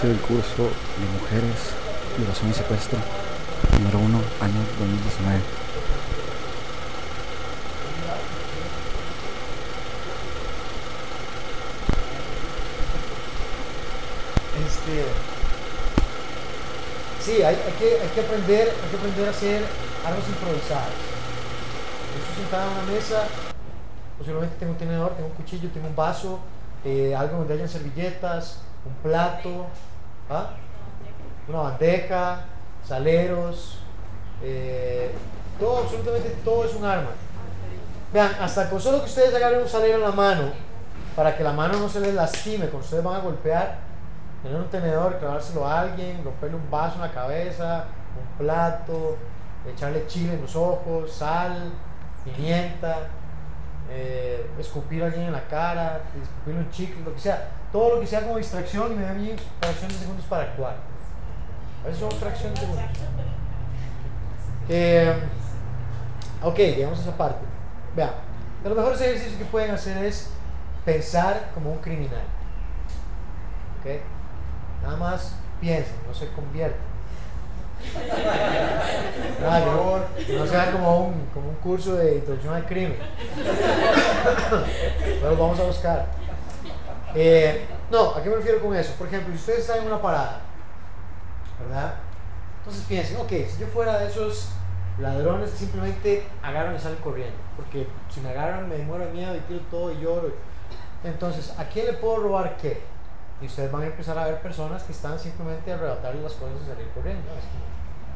inicio del curso de mujeres, violación y secuestro, número 1, año 2019. Este, sí, hay, hay que, hay, que aprender, hay que aprender a hacer armas improvisadas. Yo estoy sentado en una mesa, posiblemente tengo un tenedor, tengo un cuchillo, tengo un vaso, eh, algo donde hayan servilletas, un plato, ¿ah? una bandeja, saleros, eh, todo, absolutamente todo es un arma. Vean, hasta con solo que ustedes agarren un salero en la mano, para que la mano no se les lastime, cuando ustedes van a golpear, tener un tenedor, clavárselo a alguien, romperle un vaso en la cabeza, un plato, echarle chile en los ojos, sal, pimienta, eh, escupir a alguien en la cara, escupirle un chicle, lo que sea. Todo lo que sea como distracción y me da bien fracciones de segundos para actuar. A veces son fracciones de segundos. Eh, ok, digamos esa parte. Vean, de los mejores ejercicios que pueden hacer es pensar como un criminal. ¿Ok? Nada más piensen, no se convierten. Nada, no sea como un, como un curso de introducción al crimen. Pero vamos a buscar. Eh, no, ¿a qué me refiero con eso? Por ejemplo, si ustedes están en una parada, ¿verdad? Entonces piensen, ok, si yo fuera de esos ladrones que simplemente agarran y salen corriendo, porque si me agarran me muero de miedo y tiro todo y lloro. Entonces, ¿a quién le puedo robar qué? Y ustedes van a empezar a ver personas que están simplemente a arrebatarle las cosas y salir corriendo.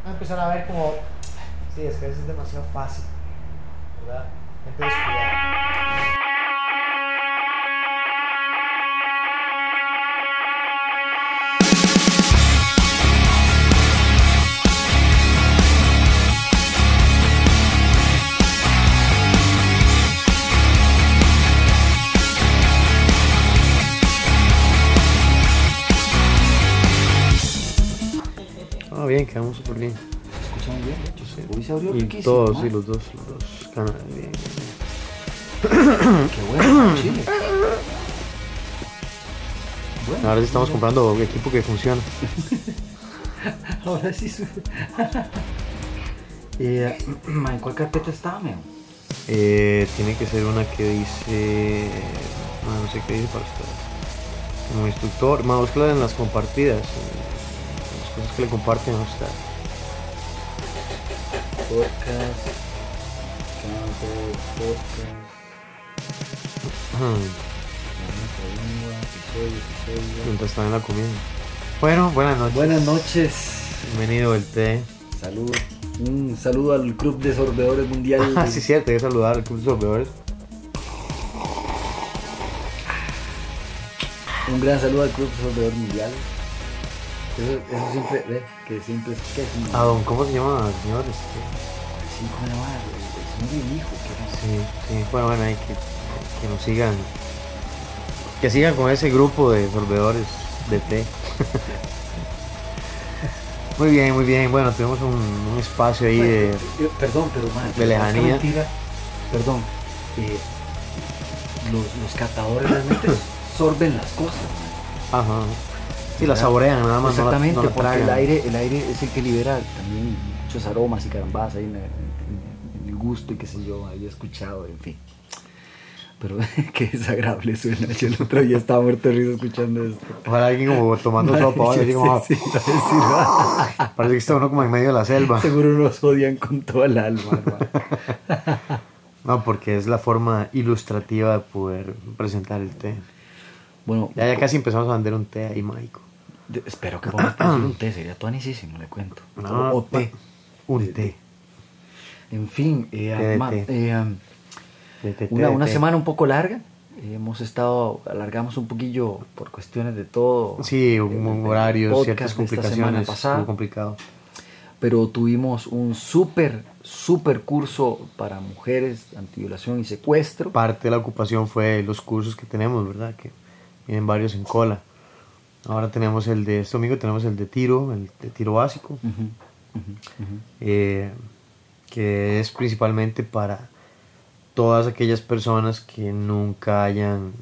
A empezar a ver como, sí, es que es demasiado fácil, ¿verdad? Entonces, cuidado. Bien, bien. ¿Escuchan bien? Yo sé. Hoy se abrió Y todos, sí, los dos, los dos canales. Bien, Qué bueno, chile. Bueno, Ahora sí estamos comprando equipo que funciona. Ahora sí su... eh, ¿En cuál carpeta estaba, meo? Eh, tiene que ser una que dice. No, no sé qué dice para ustedes. Como instructor, más búscala en las compartidas. en Las cosas que le comparten a. Podcast. Counter, podcast. Mientras en la comida. Bueno, buenas noches. Buenas noches. Bienvenido el té. Salud. Un saludo al Club de Sorbedores Mundial. Ah, sí, cierto, hay que saludar al Club de Sorbedores. Un gran saludo al Club de Sorbedores Mundial. Eso, eso siempre, ve, que siempre es que es un... Ah, don, ¿cómo se llama, señor? Este, Sí, ¿cómo se llama? El señor y el hijo, que Sí, sí, bueno, bueno, hay que, que nos sigan, que sigan con ese grupo de sorbedores de té. muy bien, muy bien, bueno, tenemos un, un espacio ahí de... Perdón, pero man, de lejanía. mentira, perdón, eh, los, los catadores realmente sorben las cosas. Ajá. Sí, la saborean nada más. no la- Exactamente, no la porque el aire, el aire es el que libera también muchos aromas y carambas ahí en, el- en- en el gusto y qué sé yo, había escuchado, en fin. Pero qué desagradable suena. Yo el otro día estaba muerto de risa escuchando esto. Ojalá alguien como tomando sopa o algo así como... Sí, sí. Parece que está uno como en medio de la selva. Seguro nos odian con todo el alma. No, porque es la forma ilustrativa de poder presentar el té. Bueno, Ya, ya casi empezamos a vender un té ahí, mágico. De- espero que podamos conseguir un té, sería tuanicísimo, le cuento. No, o, o té. Un té. En fin, eh, ma- eh, té, una, una semana un poco larga. Hemos estado, alargamos un poquillo por cuestiones de todo. Sí, un horario, ciertas complicaciones. pasada. Muy complicado. pero tuvimos un súper, súper curso para mujeres, antiviolación y secuestro. Parte de la ocupación fue los cursos que tenemos, ¿verdad? Que vienen varios en cola. Ahora tenemos el de este domingo, tenemos el de tiro, el de tiro básico, eh, que es principalmente para todas aquellas personas que nunca hayan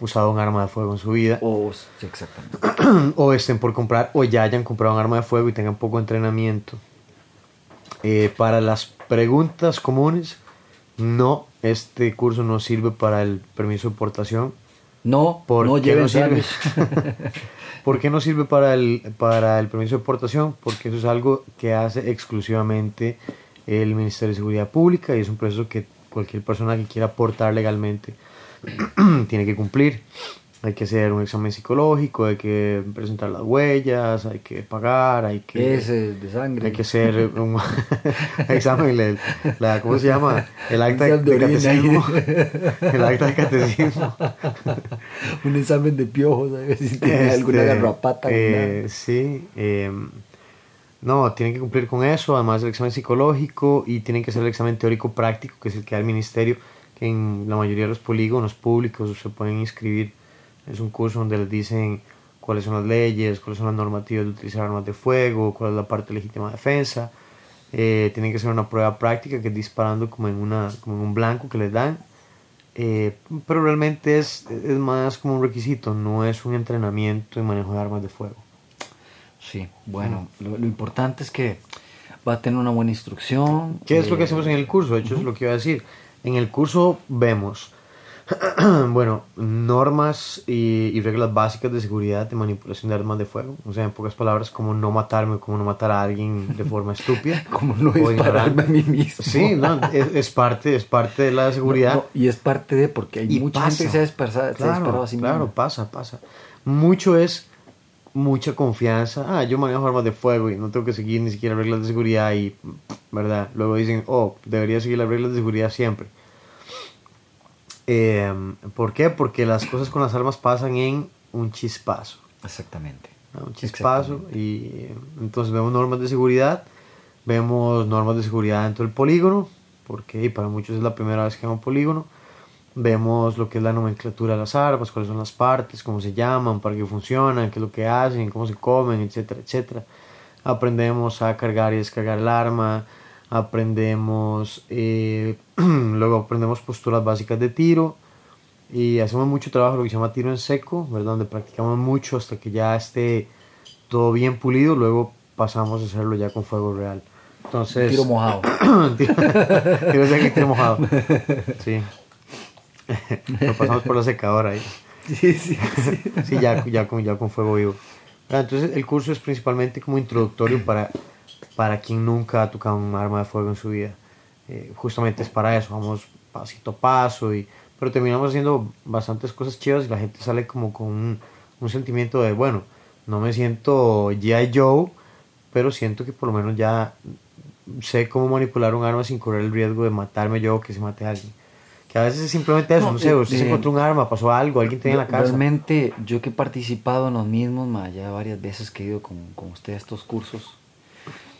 usado un arma de fuego en su vida. O, sí, exactamente. o estén por comprar o ya hayan comprado un arma de fuego y tengan poco entrenamiento. Eh, para las preguntas comunes, no, este curso no sirve para el permiso de portación. No, ¿Por no qué lleven no sirve? ¿Por qué no sirve para el, para el permiso de portación? Porque eso es algo que hace exclusivamente el Ministerio de Seguridad Pública y es un proceso que cualquier persona que quiera portar legalmente tiene que cumplir. Hay que hacer un examen psicológico, hay que presentar las huellas, hay que pagar, hay que... Ese de sangre. Hay que hacer un examen, el- la, ¿cómo se llama? El acta de, catecismo. El acta de catecismo. Un examen de piojos, a ver si tiene alguna Este, garrapata. eh, sí. eh, no, tienen que cumplir con eso, además del examen psicológico y tienen que hacer el examen teórico práctico, que es el que da el ministerio, que en la mayoría de los polígonos públicos se pueden inscribir. Es un curso donde les dicen cuáles son las leyes, cuáles son las normativas de utilizar armas de fuego, cuál es la parte de legítima defensa. Eh, tienen que hacer una prueba práctica que es disparando como en, una, como en un blanco que les dan. Eh, pero realmente es, es más como un requisito, no es un entrenamiento en manejo de armas de fuego. Sí, bueno, lo, lo importante es que va a tener una buena instrucción. ¿Qué es lo que eh, hacemos en el curso? De hecho, es lo que iba a decir. En el curso vemos, bueno, normas y, y reglas básicas de seguridad de manipulación de armas de fuego. O sea, en pocas palabras, como no matarme, como no matar a alguien de forma estúpida. Como no dispararme a mí mismo. Sí, no, es, es parte, es parte de la seguridad. No, no, y es parte de, porque hay Y mucha pasa. gente que se ha disparado, se ha Claro, sí claro, misma. pasa, pasa. Mucho es mucha confianza. Ah, yo manejo armas de fuego y no tengo que seguir ni siquiera reglas de seguridad y, ¿verdad? Luego dicen, oh, debería seguir las reglas de seguridad siempre. Eh, ¿Por qué? Porque las cosas con las armas pasan en un chispazo. Exactamente. ¿no? Un chispazo y eh, entonces vemos normas de seguridad, vemos normas de seguridad dentro del polígono, porque para muchos es la primera vez que van a un polígono. Vemos lo que es la nomenclatura de las armas, cuáles son las partes, cómo se llaman, para qué funcionan, qué es lo que hacen, cómo se comen, etcétera, etcétera. Aprendemos a cargar y descargar el arma, aprendemos, eh, luego aprendemos posturas básicas de tiro y hacemos mucho trabajo, lo que se llama tiro en seco, ¿verdad? Donde practicamos mucho hasta que ya esté todo bien pulido, luego pasamos a hacerlo ya con fuego real. Entonces, Tiro mojado. tiro, tiro seco tiro mojado. Sí. Lo pasamos por la secadora ahí. Sí, sí, sí. Sí, ya, ya, con, ya con fuego vivo. Entonces el curso es principalmente como introductorio para, para quien nunca ha tocado un arma de fuego en su vida. Eh, justamente es para eso, vamos pasito a paso, y, pero terminamos haciendo bastantes cosas chivas y la gente sale como con un, un sentimiento de, bueno, no me siento G.I. Joe, pero siento que por lo menos ya sé cómo manipular un arma sin correr el riesgo de matarme yo o que se mate a alguien. Que a veces es simplemente eso, no, No, sé, eh, usted se eh, encontró un arma, pasó algo, alguien tenía en la casa. Realmente, yo que he participado en los mismos, ma, ya varias veces que he ido con, con usted a estos cursos,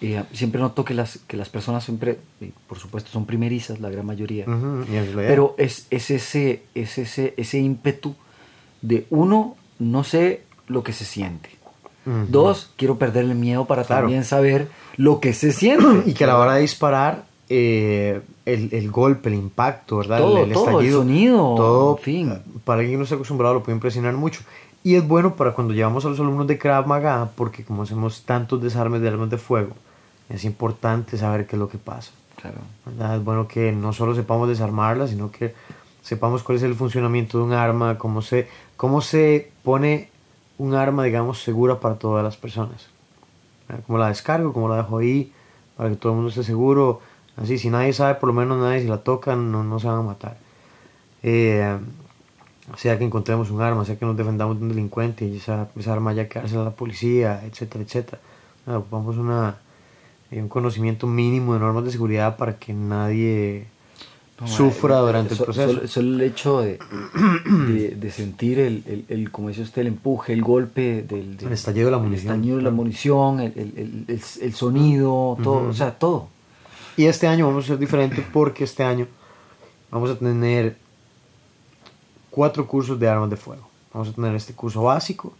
eh, siempre noto que las, que las personas siempre, por supuesto, son primerizas, la gran mayoría. Y en realidad- Pero es, es, ese, es ese, ese ímpetu de uno, no sé lo que se siente. Ujú. Dos, quiero perder el miedo para Claro. también saber lo que se siente. Y que a la hora de disparar, eh, el, el golpe, el impacto, ¿verdad? Todo, el, el todo, el estallido, sonido, todo, en fin. eh, para alguien que no está acostumbrado, lo puede impresionar mucho. Y es bueno para cuando llevamos a los alumnos de Krav Maga, porque como hacemos tantos desarmes de armas de fuego, es importante saber qué es lo que pasa. Claro. ¿verdad? Es bueno que no solo sepamos desarmarla, sino que sepamos cuál es el funcionamiento de un arma, cómo se, cómo se pone un arma, digamos, segura para todas las personas. ¿verdad? Cómo la descargo, cómo la dejo ahí, para que todo el mundo esté seguro. Así, si nadie sabe, por lo menos nadie si la toca, no, no se van a matar. Eh, sea que encontremos un arma, sea que nos defendamos de un delincuente y esa, esa arma ya que a la policía, etcétera, etcétera. Ocupamos una, un conocimiento mínimo de normas de seguridad para que nadie No, sufra eh, durante el so- proceso. Solo, solo el hecho de, de, de sentir el, el, el- como dice usted, el empuje, el golpe del, del- El estallido de la el munición, estallido de la munición, el, el, el, el- el sonido, todo, Ujú. o sea, todo. Y este año vamos a ser diferente porque este año vamos a tener cuatro cursos de armas de fuego. Vamos a tener este curso básico,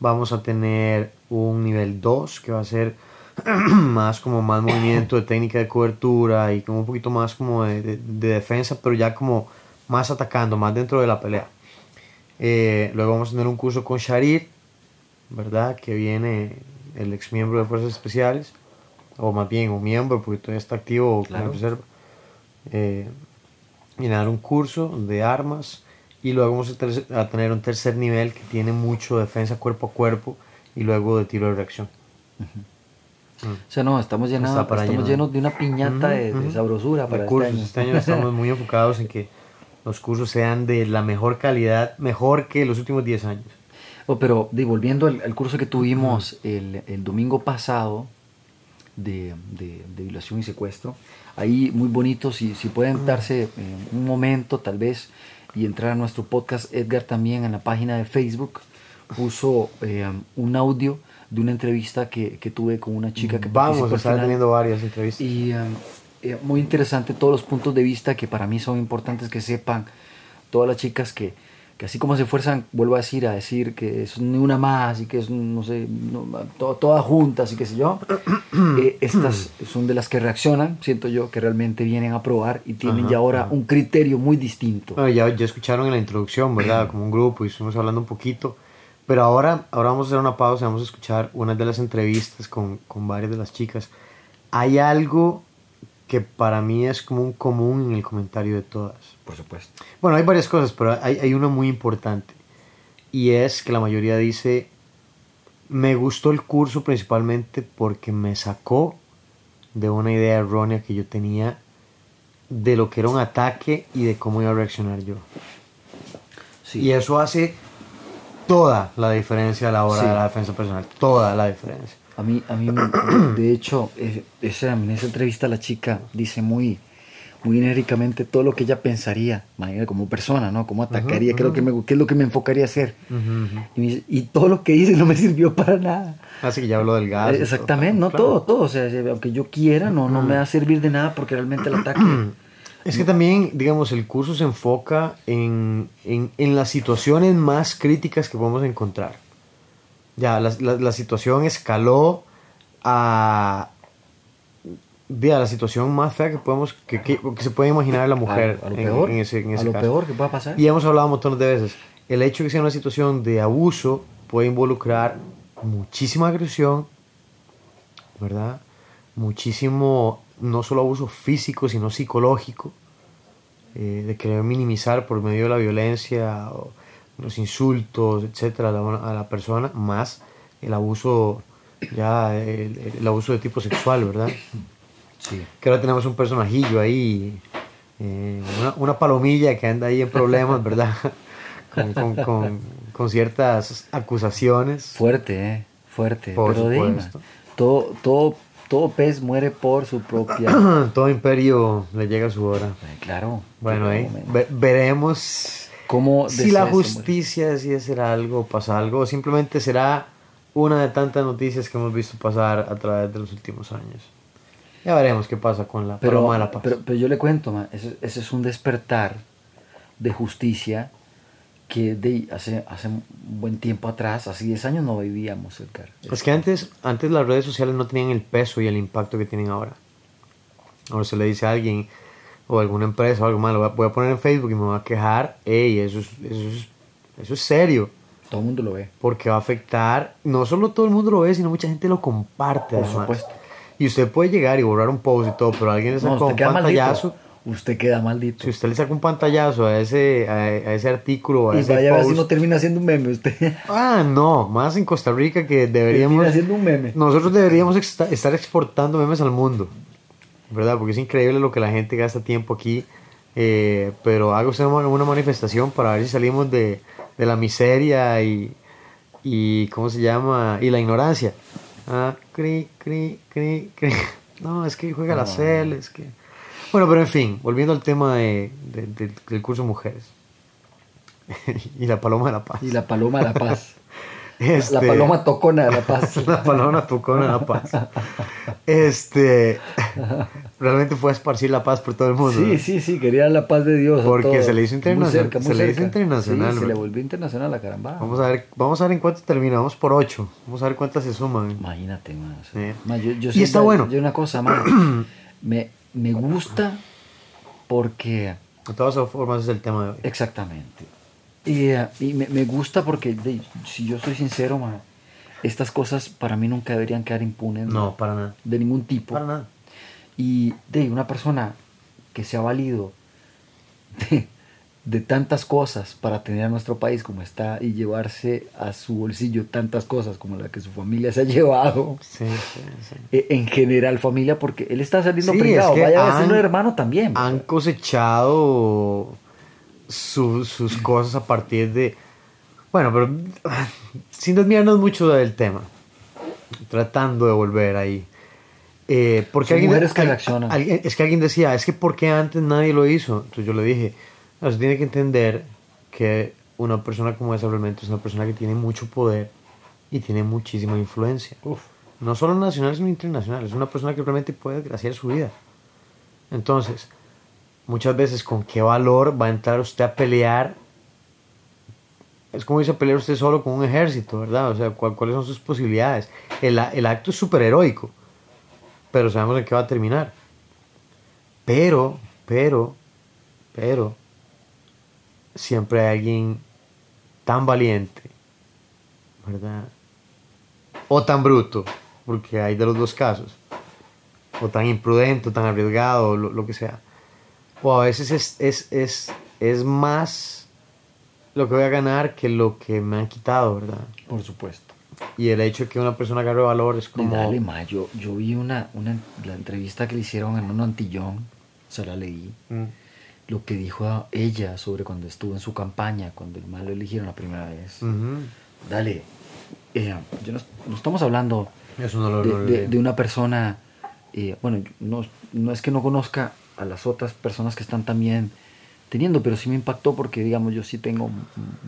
vamos a tener un nivel 2 que va a ser más como más movimiento de técnica de cobertura y como un poquito más como de, de- de defensa, pero ya como más atacando, más dentro de la pelea. Eh, luego vamos a tener un curso con Sharir, ¿verdad? Que viene el ex miembro de Fuerzas Especiales, o más bien un miembro, porque todavía está activo Claro. reserva. Eh, y dar un curso de armas. Y luego vamos a, ter- a tener un tercer nivel que tiene mucho defensa cuerpo a cuerpo y luego de tiro de reacción. O sea, no, estamos, llenados, Está para estamos llenos de una piñata de, de sabrosura De para cursos. este año. Este año estamos muy enfocados en que los cursos sean de la mejor calidad, mejor que los últimos 10 años. Oh, pero volviendo al, al curso que tuvimos el, el domingo pasado de, de- de violación y secuestro, ahí muy bonito, si, si pueden darse eh, un momento tal vez y entrar a nuestro podcast, Edgar también en la página de Facebook puso eh, un audio de una entrevista que, que tuve con una chica que Vamos final. teniendo varias entrevistas. Y um, eh, muy interesante todos los puntos de vista que para mí son importantes que sepan todas las chicas que, que así como se esfuerzan, vuelvo a decir, a decir que es ni una más y que es, no sé, no, to- todas juntas y qué sé yo, eh, estas son de las que reaccionan, siento yo, que realmente vienen a probar y tienen Ajá, ya ahora ajá. un criterio muy distinto. Bueno, ya, ya escucharon en la introducción, ¿verdad? Como un grupo y estuvimos hablando un poquito. Pero ahora, ahora vamos a hacer una pausa, vamos a escuchar una de las entrevistas con, con varias de las chicas. Hay algo que para mí es como un común en el comentario de todas. Por supuesto. Bueno, hay varias cosas, pero hay, hay una muy importante. Y es que la mayoría dice, me gustó el curso principalmente porque me sacó de una idea errónea que yo tenía de lo que era un ataque y de cómo iba a reaccionar yo. Sí. Y eso hace toda la diferencia a la hora Sí. de la defensa personal. Toda la diferencia. A mí, a mí de hecho, esa, en esa entrevista la chica dice muy, muy enérgicamente todo lo que ella pensaría, como persona, ¿no? Cómo atacaría, qué, es lo que me, qué es lo que me enfocaría a hacer. Y, me dice, y todo lo que hice no me sirvió para nada. Así que ya habló del gas. y Eh, todo. Exactamente, no Claro. todo, todo. O sea, aunque yo quiera, no, no me va a servir de nada porque realmente el ataque... Es que también, digamos, el curso se enfoca en, en, en las situaciones más críticas que podemos encontrar. Ya, la, la- la situación escaló a, de, a la situación más fea que, podemos, que, que- que se puede imaginar la mujer a, a lo en, peor, en ese, en a ese lo caso. peor que pueda pasar. Y hemos hablado montones de veces. El hecho de que sea una situación de abuso puede involucrar muchísima agresión, ¿verdad? Muchísimo, no solo abuso físico, sino psicológico, eh, de querer minimizar por medio de la violencia, o los insultos, etcétera, a la, a la persona, más el abuso, ya, el, el abuso de tipo sexual, ¿verdad? Sí. que ahora tenemos un personajillo ahí, eh, una, una palomilla que anda ahí en problemas, ¿verdad? con, con, con, con ciertas acusaciones. Fuerte, ¿eh? Fuerte. Por Pero dime, supuesto. todo, todo, todo pez muere por su propia... Todo imperio le llega su hora. Eh, claro. Bueno, ve- veremos ¿Cómo si la justicia decide hacer algo, pasa algo, o simplemente será una de tantas noticias que hemos visto pasar a través de los últimos años. Ya veremos qué pasa con la Pero, paloma de la paz. pero, pero yo le cuento, ma, ese, ese es un despertar de justicia que de, hace, hace un buen tiempo atrás, hace 10 años no vivíamos, Edgar. Es que antes, antes las redes sociales no tenían el peso y el impacto que tienen ahora. Ahora se le dice a alguien o a alguna empresa o algo malo, voy a- voy a poner en Facebook y me voy a quejar, ey, eso es, eso es, eso es serio, Todo el mundo lo ve. porque va a afectar, no solo todo el mundo lo ve, sino mucha gente lo comparte. Por además. supuesto. Y usted puede llegar y borrar un post y todo, pero alguien le sacó un pantallazo. maldito. Usted queda maldito. Si usted le saca un pantallazo a ese, a, a ese artículo, a y ese vaya a ver si no termina siendo un meme usted. Ah, no, más en Costa Rica que deberíamos... termina siendo un meme. Nosotros deberíamos estar exportando memes al mundo, ¿verdad? Porque es increíble lo que la gente gasta tiempo aquí. eh, pero haga usted una, manifestación para ver si salimos de, de la miseria y, y, ¿cómo se llama? Y la ignorancia. Ah, cri, cri, cri, cri. No, es que juega la CEL, es que... Bueno, pero en fin, volviendo al tema de, de- de- del curso Mujeres. y la paloma de la paz. Y la paloma de la paz. Este- La paloma tocona de la paz. la palabra tocona la paz. Este, realmente fue a esparcir la paz por todo el mundo. Sí, ¿no? sí, sí, quería la paz de Dios. a Porque se le hizo Muy internacional- cerca, muy se le hizo internacional, Sí, se le volvió internacional la caramba. Vamos a ver, vamos a ver en cuánto termina. Vamos por 8. Vamos a ver cuántas se suman. Imagínate, man. o sea, man, yo, yo Y está bueno. Yo una cosa, man, me, me gusta porque... De todas formas, es el tema de hoy. Exactamente. Y, eh, y me, me gusta porque, de- si yo soy sincero, estas cosas para mí nunca deberían quedar impunes. No, para nada. De ningún tipo. Para nada. Y de una persona que se ha valido de, de tantas cosas para tener a nuestro país como está y llevarse a su bolsillo tantas cosas como la que su familia se ha llevado. Sí, sí, sí. eh, En general, familia, porque él está saliendo pringado. es que Vaya a han- decirlo hermano también. Han cosechado su- sus cosas a partir de... Bueno, pero sin desviarnos mucho del tema, tratando de volver ahí. Eh, porque Son alguien, mujeres que al- reaccionan. alguien- es que alguien decía, es que ¿por qué antes nadie lo hizo? Entonces yo le dije, no, se tiene que entender que una persona como esa realmente es una persona que tiene mucho poder y tiene muchísima influencia. No solo nacional, sino internacional. Es una persona que realmente puede desgraciar su vida. Entonces, muchas veces, ¿con qué valor va a entrar usted a pelear? Es como dice pelear usted solo con un ejército, ¿verdad? O sea, ¿cuál- ¿cuáles son sus posibilidades? El, el acto es súper heroico, pero sabemos en qué va a terminar. Pero, pero, pero, siempre hay alguien tan valiente, ¿verdad? O tan bruto, porque hay de los dos casos. O tan imprudente, o tan arriesgado, lo, lo que sea. O a veces es, es, es, es más lo que voy a ganar que lo que me han quitado, ¿verdad? Por supuesto. Y el hecho de que una persona agarre valor es Y como... dale, ma, yo, yo vi una, una, la entrevista que le hicieron en un antillón, se la leí, Mm. Lo que dijo a ella sobre cuando estuvo en su campaña, cuando el mal lo eligieron la primera vez. Dale, eh, yo no, no estamos hablando Eso no lo de, no lo de- leí. de una persona, eh, bueno, no, no es que no conozca a las otras personas que están también teniendo, pero sí me impactó porque, digamos, yo sí tengo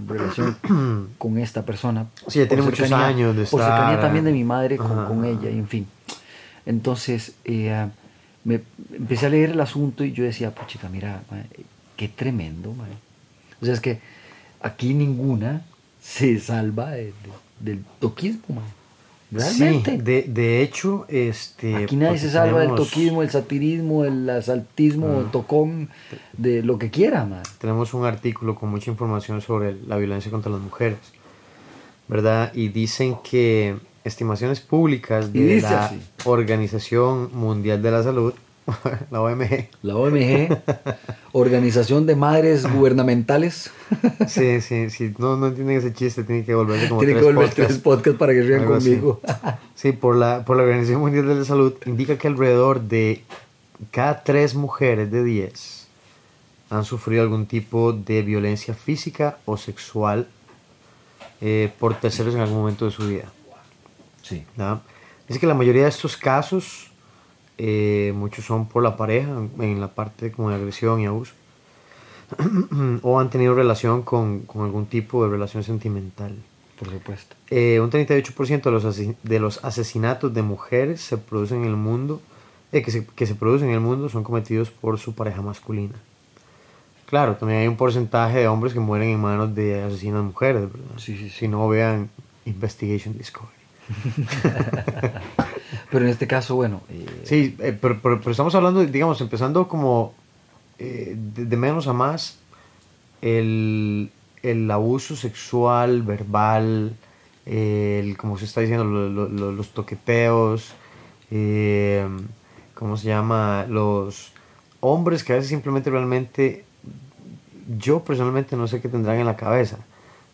relación con esta persona. Sí, ya tiene por muchos años de Por estar- cercanía también de mi madre con ella, y en fin. Entonces, eh, me empecé a leer el asunto y yo decía, pues chica, mira, mae, qué tremendo, mae". O sea, es que aquí ninguna se salva de- de- del toquismo, mae. Realmente. Sí, de, de hecho, este... Aquí nadie porque se salva del toquismo, el satirismo, el asaltismo, el tocón, de lo que quiera, man. tenemos un artículo con mucha información sobre la violencia contra las mujeres, ¿verdad? Y dicen que estimaciones públicas de la así. Organización Mundial de la Salud, la OMG, La OMG, Organización de Madres Gubernamentales, sí, sí, sí, no, no entienden ese chiste, tienen que volverse como tiene que volver podcasts. tres podcasts para que rían conmigo. Sí, por la, por la Organización Mundial de la Salud indica que alrededor de cada tres mujeres de 10 han sufrido algún tipo de violencia física o sexual eh, por terceros en algún momento de su vida. Sí. ¿verdad? Dice que la mayoría de estos casos, eh, muchos son por la pareja, en la parte como de agresión y abuso, o han tenido relación con, con algún tipo de relación sentimental. Por supuesto. Eh, un 38% de los, de los asesinatos de mujeres se producen en el mundo, eh, que, se, que se producen en el mundo son cometidos por su pareja masculina. Claro, también hay un porcentaje de hombres que mueren en manos de asesinas mujeres, ¿verdad? Sí, sí, sí. Si no, vean Investigation Discovery. Pero en este caso, bueno, eh, Sí, eh, pero, pero- estamos hablando, digamos, empezando como eh, de, menos a más, el, el abuso sexual, verbal, el, como se está diciendo, lo- lo- lo- los toqueteos, eh, ¿cómo se llama? Los hombres que a veces simplemente realmente, yo personalmente no sé qué tendrán en la cabeza,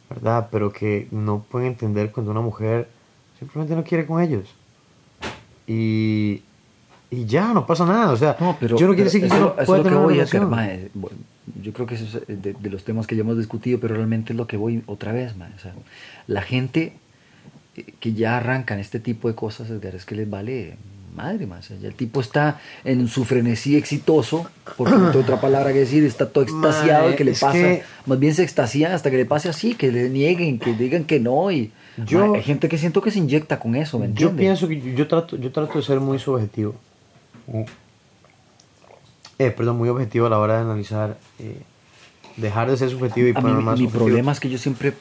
¿verdad? Pero que no pueden entender cuando una mujer simplemente no quiere con ellos. Y, y ya, no pasa nada. O sea, No, pero, yo no quiero decir que eso, no pueda tener voy a hacer, mae. Bueno, Yo creo que eso es de, de los temas que ya hemos discutido, pero realmente es lo que voy otra vez, mae. O sea, la gente eh, que ya arrancan este tipo de cosas, Edgar, es que les vale madre más. O sea, ya el tipo está en su frenesí exitoso, porque no otra palabra que decir, está todo extasiado Mae, y que le pasa, que- más bien se extasía hasta que le pase así, que le nieguen, que digan que no. Y Yo- hay gente que siento que se inyecta con eso, ¿me Yo entiendes? pienso que yo, yo trato, yo trato de ser muy subjetivo. Eh, perdón, muy objetivo a la hora de analizar. eh, dejar de ser subjetivo y poner más mi objetivo. problema es que yo siempre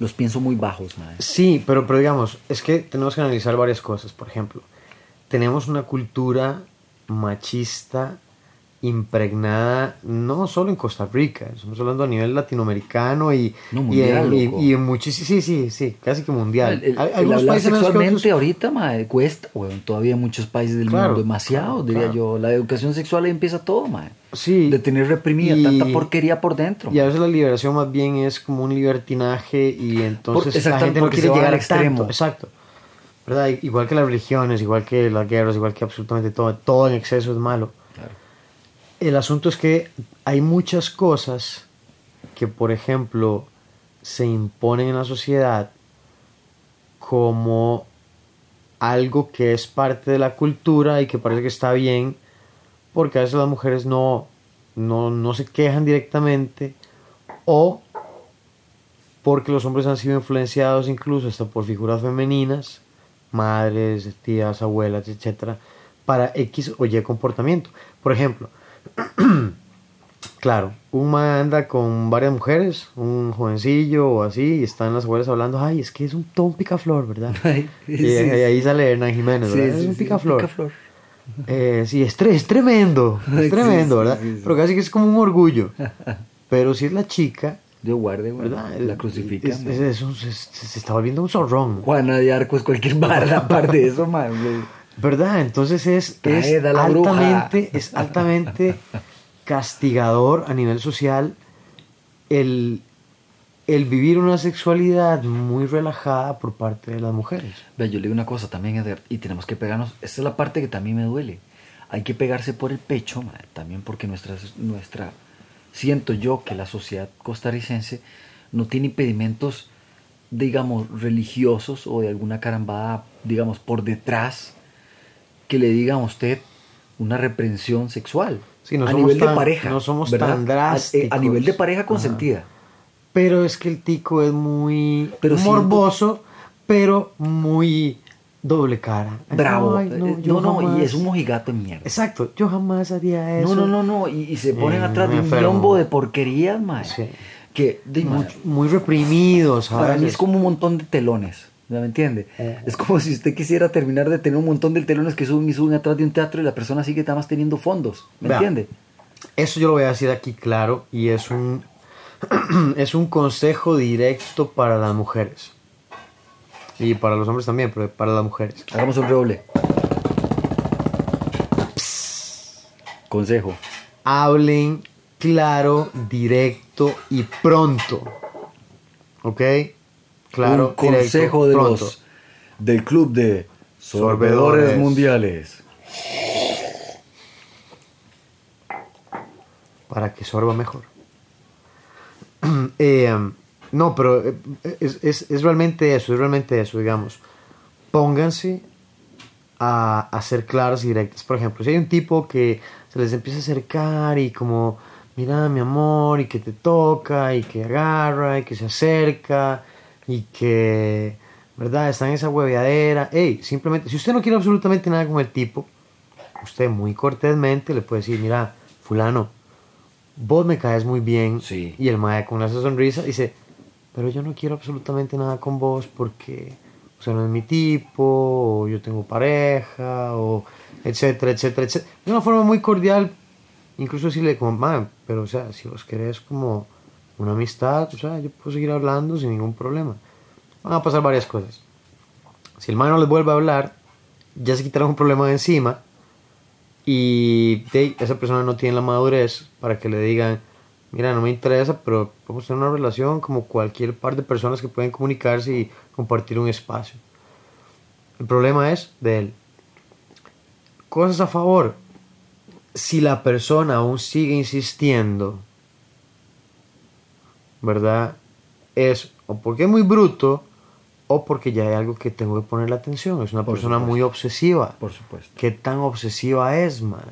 los pienso muy bajos. Sí, pero, pero digamos, es que tenemos que analizar varias cosas. Por ejemplo, tenemos una cultura machista impregnada no solo en Costa Rica, estamos hablando a nivel latinoamericano y, No, y, mundial, en, y- loco. y en muchos, sí, sí, sí, casi que mundial. El, el- algunos países sexualmente otros. ahorita, mae, cuesta, weón. Todavía en muchos países del Claro, mundo, demasiado, claro, diría claro. yo. La educación sexual ahí empieza todo, mae. Sí. De tener reprimida Y- tanta porquería por dentro. Y a veces la liberación más bien es como un libertinaje y entonces la exactamente, gente no quiere llegar al extremo. extremo. Exacto. ¿Verdad? Igual que las religiones, igual que las guerras, igual que absolutamente todo, todo en exceso es malo. El asunto es que hay muchas cosas que, por ejemplo, se imponen en la sociedad como algo que es parte de la cultura y que parece que está bien, porque a veces las mujeres no, no, no se quejan directamente o porque los hombres han sido influenciados incluso hasta por figuras femeninas, madres, tías, abuelas, etcétera, para X o Y comportamiento. Por ejemplo, claro, un man anda con varias mujeres, un jovencillo o así, y están las abuelas hablando, ay, es que es un, todo un picaflor, ¿verdad? Ay, y sí. ahí, sale Hernán Jiménez, ¿verdad? sí, es un picaflor. picaflor. Eh, sí, es, tre- es tremendo, Ay, es tremendo, ¿verdad? Pero casi que es como un orgullo. Pero si es la chica, Yo guarde. ¿verdad? La crucifica. Es- mae. es- es un- se, se está volviendo un zorrón. Juana de Arco es cualquier barra aparte de eso, mae. ¿Verdad? Entonces es, es bruja. altamente, es altamente castigador a nivel social el, el vivir una sexualidad muy relajada por parte de las mujeres. Ve, yo le digo una cosa también, Eder, y tenemos que pegarnos. Esta es la parte que también me duele. Hay que pegarse por el pecho, también porque nuestra, nuestra. Siento yo que la sociedad costarricense no tiene impedimentos, digamos, religiosos o de alguna carambada, digamos, por detrás que le digan a usted una reprensión sexual. Sí, no a somos nivel de pareja. no somos ¿verdad? tan A- A, drásticos. nivel de pareja Ajá. consentida. Pero es que el tico es muy Pero siento- morboso, pero muy doble cara. Ay, Bravo. ay, Eh, no, no, yo no, jamás- y es un mojigato en mierda. Exacto, yo jamás haría eso. No, no, no, no. Y, y se ponen Eh, atrás de un biombo de porquerías, mae. Sí. Que, de, Muy, muy reprimidos. para mí ¿sabes? es como un montón de telones. ¿Ya me entiende? Es como si usted quisiera terminar de tener un montón de telones que suben y suben atrás de un teatro y la persona sigue nada más teniendo fondos. ¿Me Vea. entiende? Eso yo lo voy a decir aquí claro y es un, es un consejo directo para las mujeres. Y para los hombres también, pero para las mujeres. Hagamos un redoble. Consejo. Hablen claro, directo y pronto. ¿Ok? Claro, un consejo directo, de pronto. los del club de Sorbedores. sorbedores mundiales. para que sorba mejor. Eh, um, no, pero eh, es, es- es realmente eso, es realmente eso, digamos. Pónganse a, a ser claras y directas. Por ejemplo, si hay un tipo que se les empieza a acercar y como, mira mi amor, y que te toca, y que agarra, y que se acerca, y que, ¿verdad? Está en esa hueveadera. Hey, simplemente, si usted no quiere absolutamente nada con el tipo, usted muy cortésmente le puede decir, mira, fulano, vos me caes muy bien. Sí. Y el mae con esa sonrisa dice, pero yo no quiero absolutamente nada con vos porque, o sea, no es mi tipo, o yo tengo pareja, o etcétera, etcétera, etcétera. De una forma muy cordial, incluso decirle como, mae, pero o sea, si vos querés como una amistad, o sea, yo puedo seguir hablando sin ningún problema. Van a pasar varias cosas. Si el mae no les vuelve a hablar, ya se quitaron un problema de encima y esa persona no tiene la madurez para que le digan, mira, no me interesa, pero podemos tener una relación como cualquier par de personas que pueden comunicarse y compartir un espacio. El problema es de él. Cosas a favor. Si la persona aún sigue insistiendo, ¿verdad? Es o porque es muy bruto o porque ya hay algo que tengo que ponerle atención. Es una Por persona supuesto. muy obsesiva. Por supuesto. ¿Qué tan obsesiva es, madre?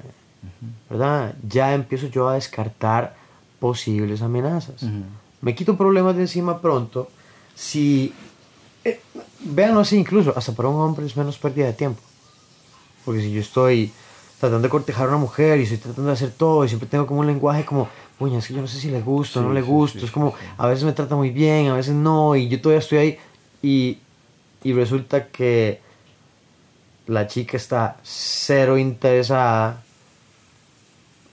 ¿Verdad? Ya empiezo yo a descartar posibles amenazas. Me quito problemas de encima pronto. Si. eh, véanlo así, incluso, hasta para un hombre es menos pérdida de tiempo. Porque si yo estoy tratando de cortejar a una mujer y estoy tratando de hacer todo y siempre tengo como un lenguaje como, puña, es que yo no sé si le gusto o Sí, no le sí, gusto. sí, es como, a veces me trata muy bien, a veces no, y yo todavía estoy ahí. Y, y resulta que la chica está cero interesada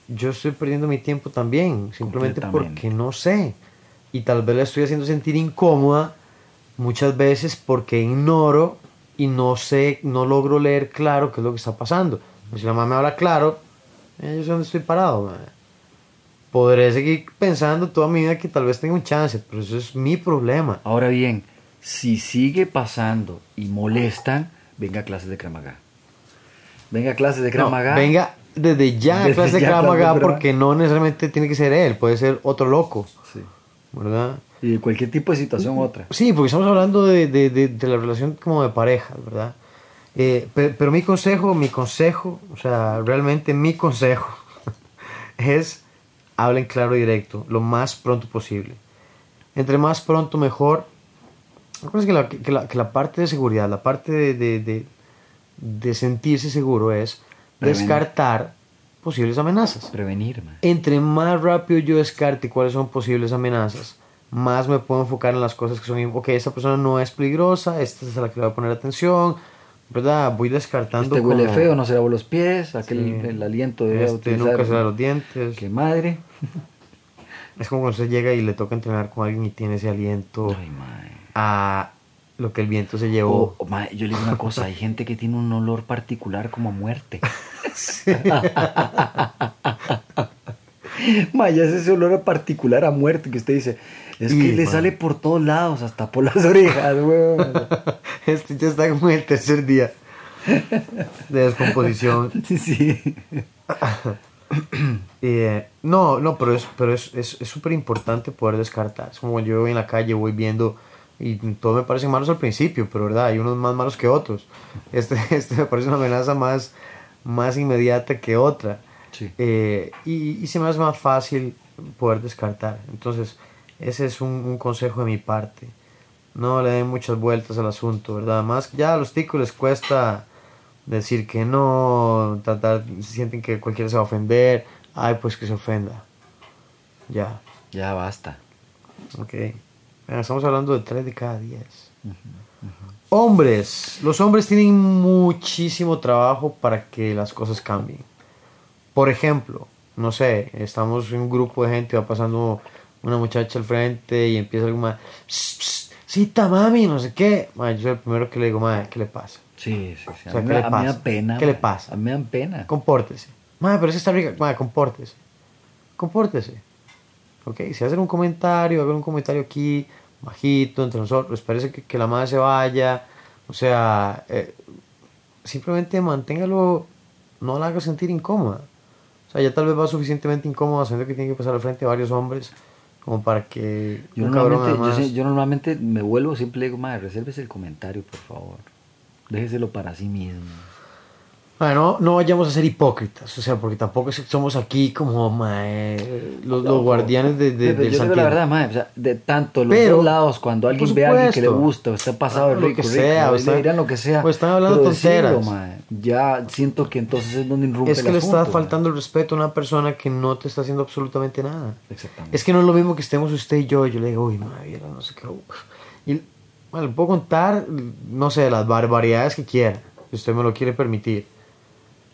yo estoy perdiendo mi tiempo también, simplemente porque no sé. Y tal vez la estoy haciendo sentir incómoda muchas veces porque ignoro y no sé, no logro leer claro qué es lo que está pasando. Pues si la mamá me habla claro, eh, yo sé dónde estoy parado. Podré seguir pensando toda mi vida que tal vez tenga un chance, pero eso es mi problema. Ahora bien, si sigue pasando y molestan, venga a clases de Kramaga. Venga a clases de No, Kramaga. venga desde ya a Desde clase de a Maga. porque no necesariamente tiene que ser él, puede ser otro loco, Sí. ¿verdad? Y de cualquier tipo de situación otra. Sí, porque estamos hablando de, de, de, de la relación como de pareja, ¿verdad? Eh, pe- pero, mi consejo, mi consejo, o sea, realmente mi consejo es hablen claro y directo, lo más pronto posible. Entre más pronto mejor. Que la, que la, que la parte de seguridad, la parte de, de, de, de sentirse seguro es Prevenir. descartar posibles amenazas. Prevenir, man. Entre más rápido yo descarte cuáles son posibles amenazas, más me puedo enfocar en las cosas que son, ok, esta persona no es peligrosa, esta es a la que le voy a poner atención, ¿verdad? Voy descartando. Este huele como, feo, no se lavó los pies, aquel Sí. el aliento de Este nunca se da los dientes. Qué madre. Es como cuando usted llega y le toca entrenar con alguien y tiene ese aliento Ay, a lo que el viento se llevó. o, mae, yo le digo una cosa, hay gente que tiene un olor particular como a muerte. Maya, es ese olor particular a muerte que usted dice. Es que Y, le mae. sale por todos lados, hasta por las orejas, weón. Este ya está como en el tercer día de descomposición. Sí, sí. Eh, no, no, pero es pero es es es súper importante poder descartar. Es como yo voy en la calle, voy viendo y todos me parecen malos al principio, pero verdad, hay unos más malos que otros. Este, este me parece una amenaza más, más inmediata que otra. Sí. Eh, y, y se me hace más fácil poder descartar. Entonces, ese es un, un consejo de mi parte. No le den muchas vueltas al asunto, ¿verdad? Más que ya a los ticos les cuesta decir que no, tratar, sienten que cualquiera se va a ofender. Ay, pues que se ofenda. Ya, Ya basta. ok. Estamos hablando de 3 de cada 10. Hombres. Los hombres tienen muchísimo trabajo para que las cosas cambien. Por ejemplo, no sé, estamos en un grupo de gente, va pasando una muchacha al frente y empieza algo más. "Psst, psst, Cita, mami, no sé qué. Madre, yo soy el primero que le digo, madre, ¿qué le pasa? Sí, sí, sí. A, O sea, mí, ¿qué le a mí me pasa? da pena. ¿Qué le mae. pasa? A mí me dan pena. Compórtese. Madre, pero eso está rica. Madre, compórtese. Compórtese. Ok, si hacen un comentario, hagan un comentario aquí, bajito, entre nosotros, parece que, que la madre se vaya. O sea, eh, simplemente manténgalo, no la haga sentir incómoda. O sea, ya tal vez va suficientemente incómoda sabiendo que tiene que pasar al frente de varios hombres como para que Yo normalmente, yo, yo normalmente me vuelvo, siempre le digo, madre, resérvese el comentario, por favor. Déjeselo para sí mismo. Bueno, no vayamos a ser hipócritas, o sea, porque tampoco somos aquí como mae, los, los guardianes de, de- del yo digo la verdad, madre, o sea, de tanto los Pero, dos lados, cuando alguien ve a alguien que le gusta o está pasado de Ah, lo rico, que rico, sea, o o sea, le dirán lo que sea. o están hablando tonteras. mae, ya siento que entonces es donde irrumpe Es que el le asunto, está mae. faltando el respeto a una persona que no te está haciendo absolutamente nada. Exactamente. Es que no es lo mismo que estemos usted y yo. Yo le digo, uy, madre, no sé qué. Y, bueno, le puedo contar, no sé, las barbaridades que quiera, si usted me lo quiere permitir.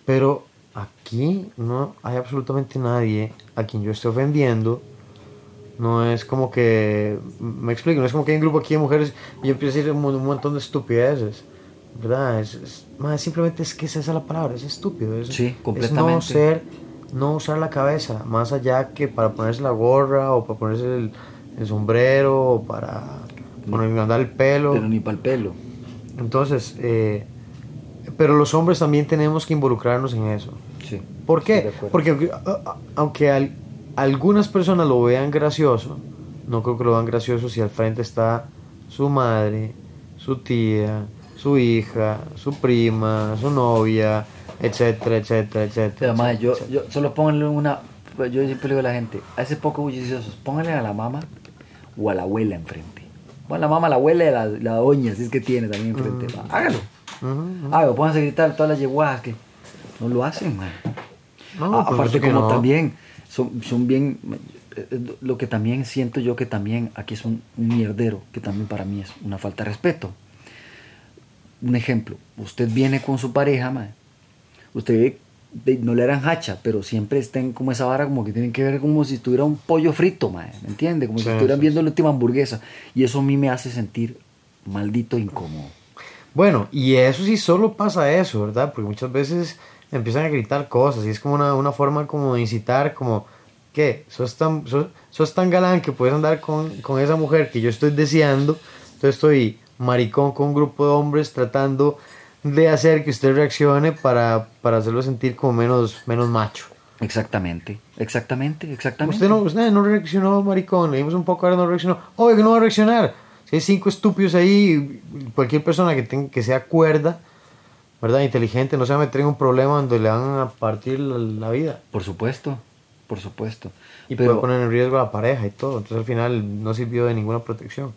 Pero aquí no hay absolutamente nadie a quien yo esté ofendiendo. No es como que, me explico, no es como que hay un grupo aquí de mujeres y yo empiezo a decir un, un montón de estupideces. ¿Verdad? Es, es- madre, simplemente es que es esa la palabra, es estúpido. Es, Sí, Es no completamente. ser, no usar la cabeza, más allá que para ponerse la gorra o para ponerse el, el sombrero o para poner, andar el pelo. Pero ni para el pelo. Entonces, eh, pero los hombres también tenemos que involucrarnos en eso. Sí. ¿Por qué? Porque aunque, al- algunas personas lo vean gracioso, no creo que lo vean gracioso si al frente está su madre, su tía, su hija, su prima, su novia, etcétera, etcétera, etcétera. mae, yo, etcétera. yo solo pónganle una. Yo siempre digo a la gente, hace poco bulliciosos, pónganle a la mamá o a la abuela enfrente. O a la mamá, a la abuela y a la, la doña, si es que tiene también enfrente. Mm. va, Hágalo. Ujú. Hágalo, pónganse a gritar todas las yeguadas que no lo hacen, man. No, A- pues aparte como no. también son, son bien eh, lo que también siento yo que también aquí es un, un mierdero que también para mí es una falta de respeto un ejemplo usted viene con su pareja mae. usted de- no le eran hacha, pero siempre estén como esa vara, como que tienen que ver como si estuviera un pollo frito, mae, ¿me entiendes? Como si estuvieran sí, viendo la última hamburguesa. Y eso a mí me hace sentir maldito incómodo. Bueno, y eso sí solo pasa eso, ¿verdad? Porque muchas veces empiezan a gritar cosas y es como una, una forma como de incitar, como, ¿qué? Sos tan, sos, sos tan galán que puedes andar con, con esa mujer que yo estoy deseando, entonces estoy maricón con un grupo de hombres tratando de hacer que usted reaccione para, para hacerlo sentir como menos, menos macho. Exactamente, exactamente, exactamente. Usted no, usted no reaccionó, maricón. Le dimos un poco, ahora no reaccionó. Obvio que no va a reaccionar. Si hay cinco estúpidos ahí, cualquier persona que, tenga, que sea cuerda, ¿verdad? Inteligente, no se va a meter en un problema donde le van a partir la, la vida. Por supuesto, por supuesto. Y Pero- puede poner en riesgo a la pareja y todo. Entonces al final no sirvió de ninguna protección.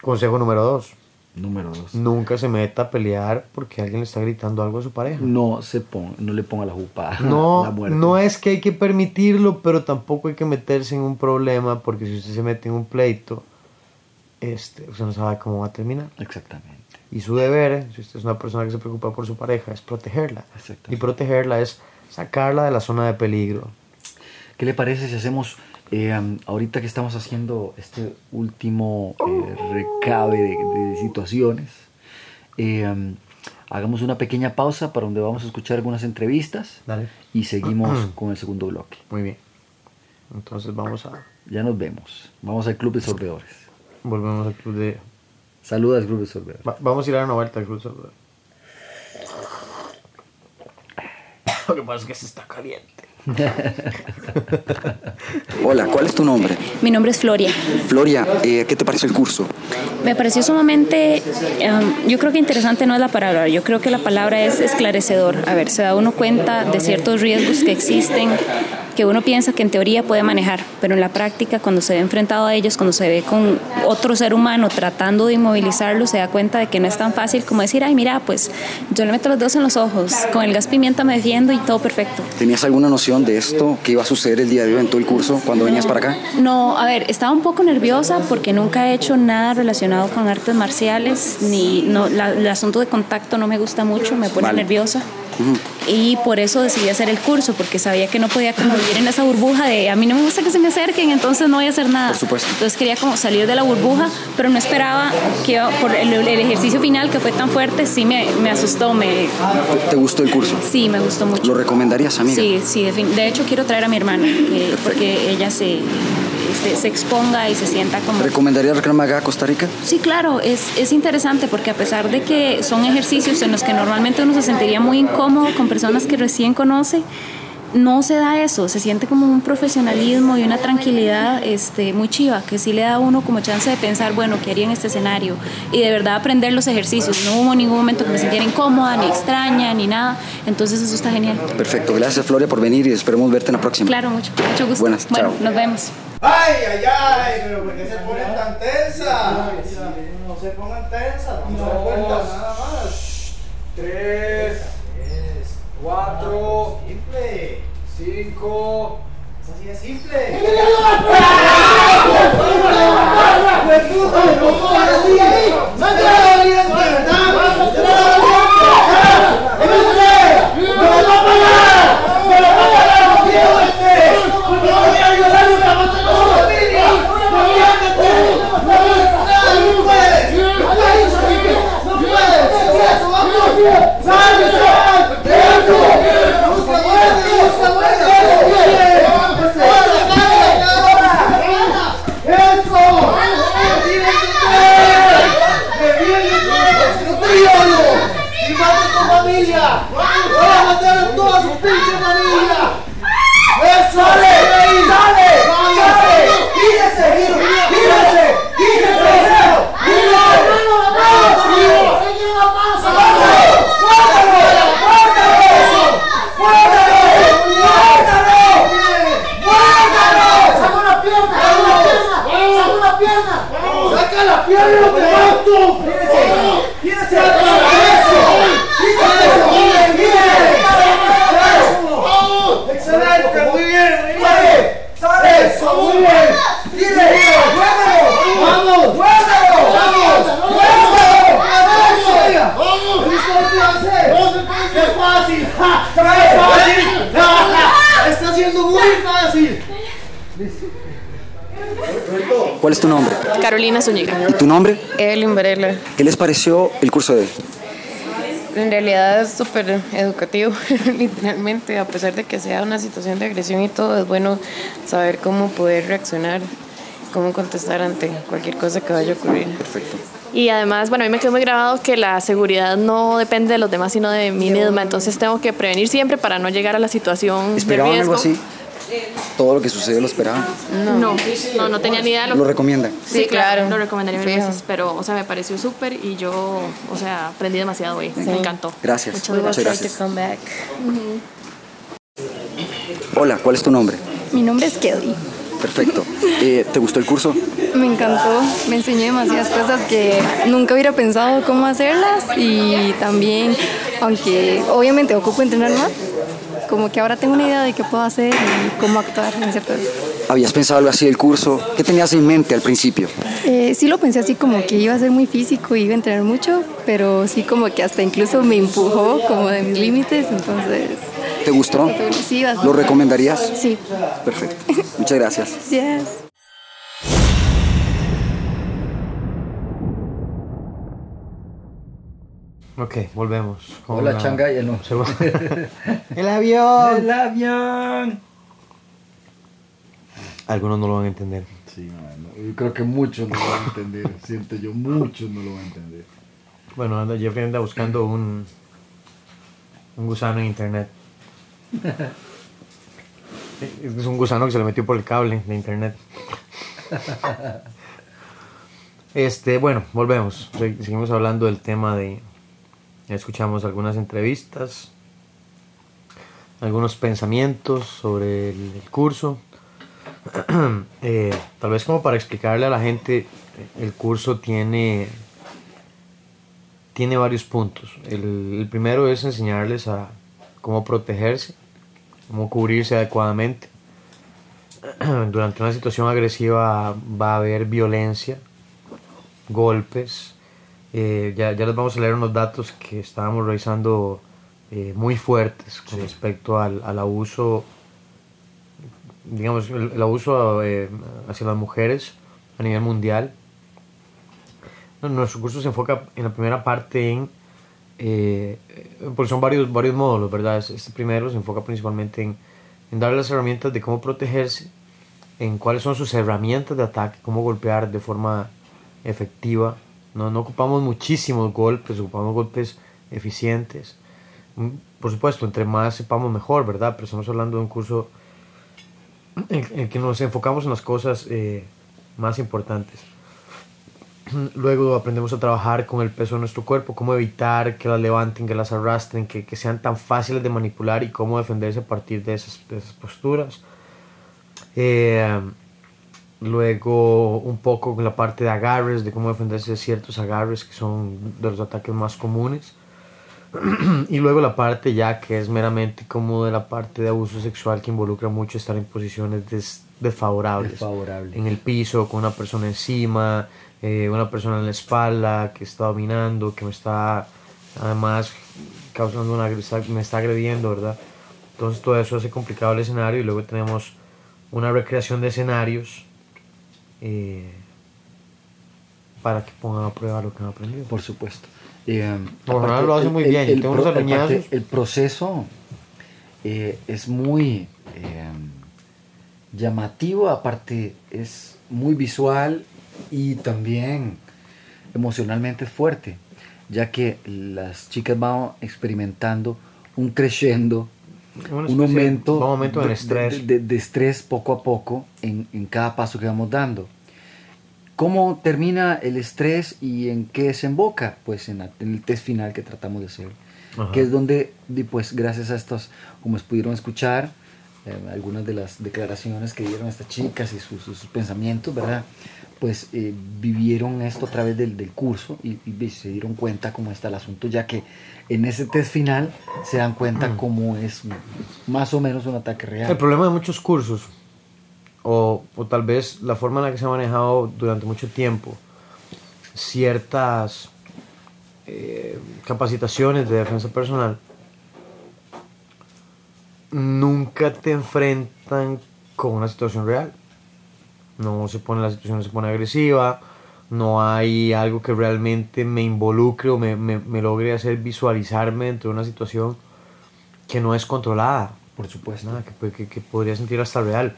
Consejo número dos. Número dos. Nunca se meta a pelear porque alguien le está gritando algo a su pareja. No se pon, no le ponga la jupa. No, no es que hay que permitirlo, pero tampoco hay que meterse en un problema, porque si usted se mete en un pleito, este, usted no sabe cómo va a terminar. Exactamente. Y su deber, si usted es una persona que se preocupa por su pareja, es protegerla. Exactamente. Y protegerla es sacarla de la zona de peligro. ¿Qué le parece si hacemos, eh, ahorita que estamos haciendo este último eh, recabe de, de situaciones, eh, hagamos una pequeña pausa para donde vamos a escuchar algunas entrevistas Dale. y seguimos con el segundo bloque. Muy bien. Entonces vamos a... Ya nos vemos. Vamos al Club de Sorbedores. Volvemos al club de... Saluda al Club de Sorbedores. Va- vamos a ir a dar una vuelta al club saludable. Lo que pasa es que se está caliente. Hola, ¿cuál es tu nombre? Mi nombre es Floria. Floria, eh, ¿qué te pareció el curso? Me pareció sumamente, em, yo creo que interesante no es la palabra, yo creo que la palabra es esclarecedor. A ver, se da uno cuenta de ciertos riesgos que existen, que uno piensa que en teoría puede manejar, pero en la práctica cuando se ve enfrentado a ellos, cuando se ve con otro ser humano tratando de inmovilizarlo, se da cuenta de que no es tan fácil como decir, ay, mira, pues yo le meto los dedos en los ojos, con el gas pimienta me defiendo y todo perfecto. ¿Tenías alguna noción de esto que iba a suceder el día de hoy en todo el curso cuando venías para acá? No, a ver, estaba un poco nerviosa porque nunca he hecho nada relacionado con artes marciales, ni no, la- el asunto de contacto no me gusta mucho, me pone Vale. nerviosa. Y por eso decidí hacer el curso, porque sabía que no podía como vivir en esa burbuja de a mí no me gusta que se me acerquen, entonces no voy a hacer nada. Por supuesto. Entonces quería como salir de la burbuja, pero no esperaba que por el, el ejercicio final que fue tan fuerte, sí me, me asustó, me, ¿Te gustó el curso? sí me gustó mucho. ¿Lo recomendarías, amiga? Sí, sí, de, hecho quiero traer a mi hermana, que- porque ella se, se, se exponga y se sienta como... ¿Recomendarías acá a Costa Rica? Sí, claro, es, es interesante porque a pesar de que son ejercicios en los que normalmente uno se sentiría muy incómodo con personas que recién conoce, no se da eso, se siente como un profesionalismo y una tranquilidad este, muy chiva, que sí le da a uno como chance de pensar, bueno, ¿qué haría en este escenario? Y de verdad aprender los ejercicios. No hubo ningún momento que me sintiera incómoda, ni extraña, ni nada. Entonces eso está genial. Perfecto, gracias Floria por venir y esperemos verte en la próxima. Claro, mucho, mucho gusto. Buenas, bueno, chao. nos vemos. ¡Ay, ay, ay! ¿Pero por qué se ponen tan tensas? No se pongan tensas, vamos a dar vueltas. nada más. Tres, cuatro, simple. Cinco. Es así de simple. ¡Excelente! ¡Muy bien! ¡Muy bien! ¡Sale! ¡Eso! ¡Muy bien! ¡Tire! ¡Juégalo! ¡Vamos! ¡Juégalo! ¡Vamos! ¡Juégalo! ¡Vamos! ¡Vamos! ¿Listo lo que va a hacer? ¿Cuál es tu nombre? Carolina Zúñiga. ¿Y tu nombre? Evelyn Varela. ¿Qué les pareció el curso de hoy? En realidad es súper educativo, literalmente, a pesar de que sea una situación de agresión y todo, es bueno saber cómo poder reaccionar, cómo contestar ante cualquier cosa que vaya a ocurrir. Perfecto. Y además, bueno, a mí me quedó muy grabado que la seguridad no depende de los demás, sino de mí misma. Entonces tengo que prevenir siempre para no llegar a la situación de ¿Esperaban riesgo. algo así? ¿Todo lo que sucedió lo esperaban? No, no, no tenía ni idea de lo ¿Lo recomiendan? Sí, Sí, claro, claro. lo recomendaría mil veces, pero, o sea, me pareció súper y yo, o sea, aprendí demasiado hoy, me encantó. Gracias. Muchas gracias. to come back. Hola, ¿cuál es tu nombre? Mi nombre es Kelly. Perfecto. Eh, ¿Te gustó el curso? Me encantó, me enseñó demasiadas cosas que nunca hubiera pensado cómo hacerlas y también, aunque obviamente ocupo entrenar más, como que ahora tengo una idea de qué puedo hacer y cómo actuar en ciertas... ¿Habías pensado algo así del curso? ¿Qué tenías en mente al principio? Eh, sí lo pensé así como que iba a ser muy físico y iba a entrenar mucho, pero sí como que hasta incluso me empujó como de mis límites, entonces ¿Te gustó? sí, bastante. ¿Lo recomendarías? Sí, Perfecto. Muchas gracias. yes. Ok, volvemos. con Hola, la- changa, ya no. ¡El avión! ¡El avión! Algunos no lo van a entender. Sí, mano. Yo creo que muchos no lo van a entender. Siento yo, muchos no lo van a entender. Bueno, anda, Jeffrey anda buscando un, un gusano en internet. Es un gusano que se le metió por el cable de internet. Este, bueno, volvemos. Se- Seguimos hablando del tema de. Escuchamos algunas entrevistas, algunos pensamientos sobre el, curso. Eh, tal vez como para explicarle a la gente, el curso tiene tiene varios puntos. El primero es enseñarles a cómo protegerse, cómo cubrirse adecuadamente. Durante una situación agresiva va a haber violencia, golpes. Eh, ya, ya les vamos a leer unos datos que estábamos revisando eh, muy fuertes con respecto al, al abuso, digamos, el, el abuso eh, hacia las mujeres a nivel mundial. Nuestro curso se enfoca en la primera parte en, eh, porque son varios, varios módulos, ¿verdad? Este este primero se enfoca principalmente en, en darle las herramientas de cómo protegerse, en cuáles son sus herramientas de ataque, cómo golpear de forma efectiva. No, no ocupamos muchísimos golpes, ocupamos golpes eficientes. Mm, Por supuesto, entre más sepamos mejor, ¿verdad? Pero estamos hablando de un curso en, en que nos enfocamos en las cosas eh, más importantes. Luego aprendemos a trabajar con el peso de nuestro cuerpo, cómo evitar que las levanten, que las arrastren, que, que sean tan fáciles de manipular y cómo defenderse a partir de esas, de esas posturas. Eh, luego un poco con la parte de agarres, de cómo defenderse de ciertos agarres que son de los ataques más comunes. y luego la parte ya que es meramente como de la parte de abuso sexual que involucra mucho estar en posiciones des- desfavorables Desfavorable. en el piso con una persona encima, eh, una persona en la espalda que está dominando, que me está además causando una me está agrediendo, ¿verdad? Entonces todo eso hace complicado el escenario y luego tenemos una recreación de escenarios eh, para que pongan a prueba lo que han aprendido. Por supuesto. Eh, Ojalá aparte, lo hace el- muy el- bien, El, tengo pro- aparte, el proceso eh, es muy eh, llamativo, aparte es muy visual y también emocionalmente fuerte, ya que las chicas van experimentando un crescendo, un aumento, un aumento de, en estrés. de- de- de estrés poco a poco en, en cada paso que vamos dando. ¿Cómo termina el estrés y en qué desemboca? Pues en, en el test final que tratamos de hacer, Ajá. que es donde, pues gracias a estos, como pudieron escuchar, eh, algunas de las declaraciones que dieron estas chicas y sus, sus pensamientos, ¿verdad? Pues eh, vivieron esto a través del, del curso y, y se dieron cuenta cómo está el asunto, ya que en ese test final se dan cuenta cómo es más o menos un ataque real. El problema de muchos cursos, o, o tal vez la forma en la que se ha manejado durante mucho tiempo, ciertas eh, capacitaciones de defensa personal, nunca te enfrentan con una situación real. no se pone la situación, no se pone agresiva, no hay algo que realmente me involucre o me, me, me logre hacer visualizarme dentro de una situación que no es controlada, Por supuesto. nada, que, que, que podría sentir hasta real.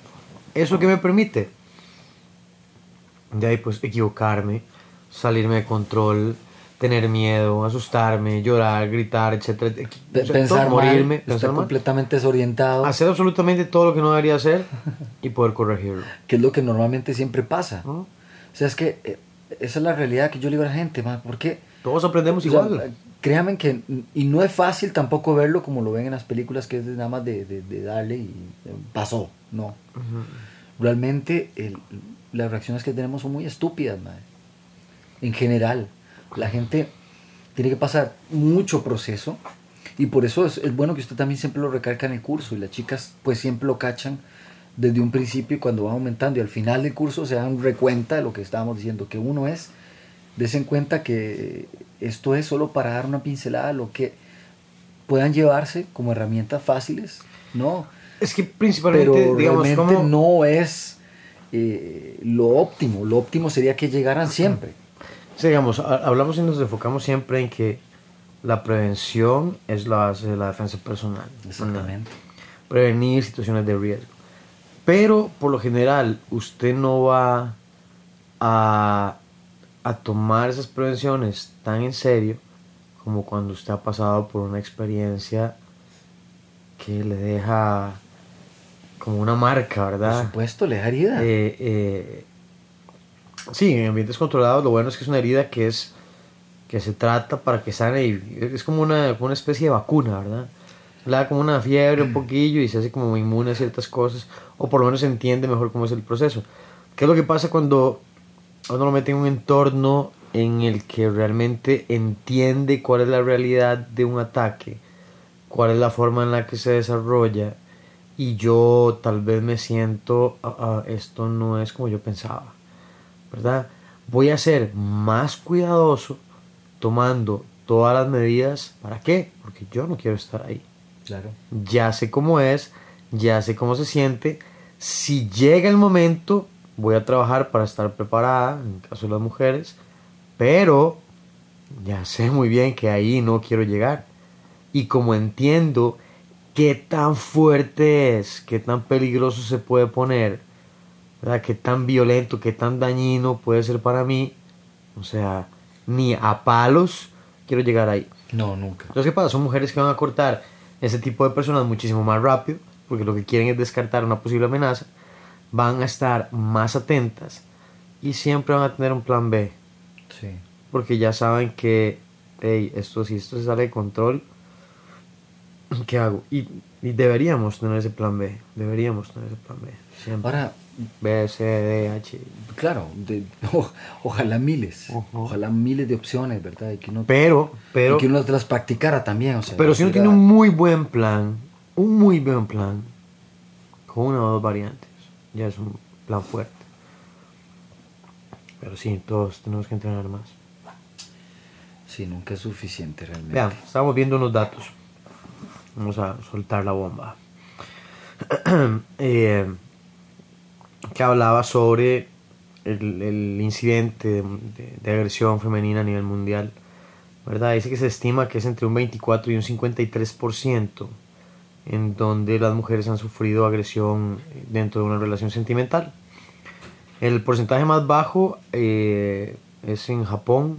¿Eso que me permite? De ahí pues equivocarme, salirme de control, tener miedo, asustarme, llorar, gritar, etcétera. O sea, pensar todo, morirme, pensar estar mal. completamente desorientado, hacer absolutamente todo lo que no debería hacer y poder corregirlo. que es lo que normalmente siempre pasa. ¿no? O sea, es que eh, esa es la realidad que yo le digo a la gente, ma, porque Todos aprendemos o sea, igual. créanme que, y no es fácil tampoco verlo como lo ven en las películas, que es nada más de, de- de darle y eh, pasó, no. Realmente las reacciones que tenemos son muy estúpidas, madre. En general, la gente tiene que pasar mucho proceso y por eso es, bueno que usted también siempre lo recalca en el curso y las chicas pues siempre lo cachan desde un principio y cuando va aumentando y al final del curso se dan recuenta de lo que estábamos diciendo, que uno es, desen cuenta que esto es solo para dar una pincelada, lo que puedan llevarse como herramientas fáciles, ¿no? Es que principalmente, Pero digamos, realmente como... no es eh, lo óptimo, lo óptimo sería que llegaran siempre. Sí, digamos, ha- hablamos y nos enfocamos siempre en que la prevención es la base de la defensa personal. Exactamente. Prevenir situaciones de riesgo. Pero por lo general, usted no va a, a tomar esas prevenciones tan en serio como cuando usted ha pasado por una experiencia que le deja como una marca, Por ¿verdad? supuesto, le da herida. Eh, eh, sí, en ambientes controlados lo bueno es que es una herida que es que se trata para que sane y es como una, como una especie de vacuna, ¿verdad? Le da como una fiebre un poquillo y se hace como inmune a ciertas cosas o por lo menos se entiende mejor cómo es el proceso. ¿Qué es lo que pasa cuando uno lo mete en un entorno en el que realmente entiende cuál es la realidad de un ataque, cuál es la forma en la que se desarrolla y yo tal vez me siento, "Ah, ah, esto no es como yo pensaba, ¿verdad? Voy a ser más cuidadoso tomando todas las medidas. ¿Para qué? Porque yo no quiero estar ahí. Claro. Ya sé cómo es, ya sé cómo se siente. Si llega el momento, voy a trabajar para estar preparada, en el caso de las mujeres, pero ya sé muy bien que ahí no quiero llegar. Y como entiendo qué tan fuerte es, qué tan peligroso se puede poner, ¿verdad? qué tan violento, qué tan dañino puede ser para mí, o sea, ni a palos quiero llegar ahí. No, nunca. Entonces, ¿qué pasa? Son mujeres que van a cortar ese tipo de personas muchísimo más rápido, porque lo que quieren es descartar una posible amenaza, van a estar más atentas y siempre van a tener un plan B, Sí. porque ya saben que, hey, esto si esto se sale de control, ¿qué hago? Y, y deberíamos tener ese plan B, deberíamos tener ese plan B, siempre. Ahora, B, C, D, H. claro, de- o- ojalá miles, ojalá miles de opciones, ¿verdad? Y que uno, Pero, pero, y que uno las practicara también, o sea. pero si uno tiene un muy buen plan, un muy buen plan, con una o dos variantes, ya es un plan fuerte. Pero sí, todos tenemos que entrenar más. Sí, nunca es suficiente realmente. Vean, estamos viendo unos datos. Vamos a soltar la bomba. Eh, que hablaba sobre el, el incidente de, de- de agresión femenina a nivel mundial. ¿verdad? Dice que se estima que es entre un 24 y un 53% en donde las mujeres han sufrido agresión dentro de una relación sentimental. El porcentaje más bajo eh, es en Japón,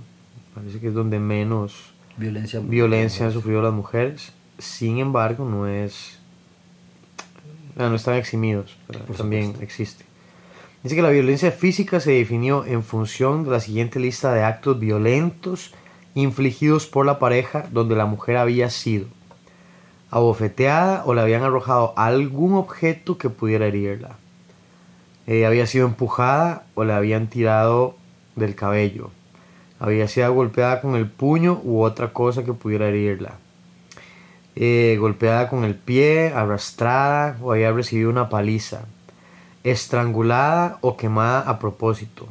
parece que es donde menos Violencia. violencia han sufrido las mujeres. Sin embargo, no es. No están eximidos, pero Por también supuesto. existe. Dice que la violencia física se definió en función de la siguiente lista de actos violentos infligidos por la pareja donde la mujer había sido abofeteada o le habían arrojado algún objeto que pudiera herirla. Eh, había sido empujada o le habían tirado del cabello. Había sido golpeada con el puño u otra cosa que pudiera herirla. Eh, golpeada con el pie, arrastrada o había recibido una paliza. Estrangulada o quemada a propósito.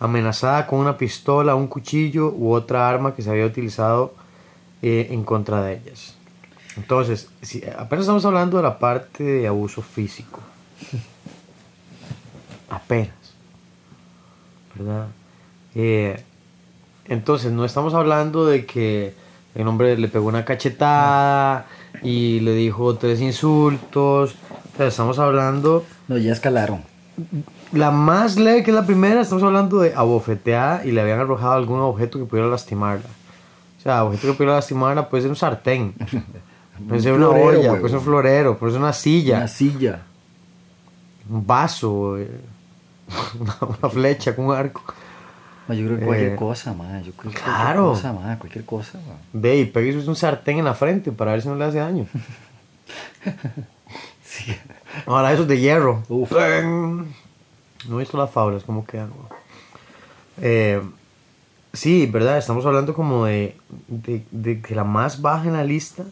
Amenazada con una pistola, un cuchillo u otra arma que se había utilizado eh, en contra de ellas. Entonces, apenas estamos hablando de la parte de abuso físico. Apenas. ¿verdad? Eh, entonces, no estamos hablando de que el hombre le pegó una cachetada y le dijo tres insultos. O sea, estamos hablando... No, ya escalaron. La más leve que es la primera, estamos hablando de abofeteada y le habían arrojado algún objeto que pudiera lastimarla. O sea, objeto que pudiera lastimarla puede ser un sartén, puede ser una florero, olla, huevón. puede ser un florero, puede ser una silla, Una silla. un vaso, eh, una, una flecha con un arco. Ma, yo creo que cualquier Eh, cosa, ma. Yo creo que claro. cualquier cosa, ma. Cualquier cosa, ma. Ve y pegue un sartén en la frente para ver si no le hace daño. Sí. Ahora esos de hierro. Uf. No he visto las faulas, cómo quedan. Eh, sí, ¿verdad? Estamos hablando como de, de, de que la más baja en la lista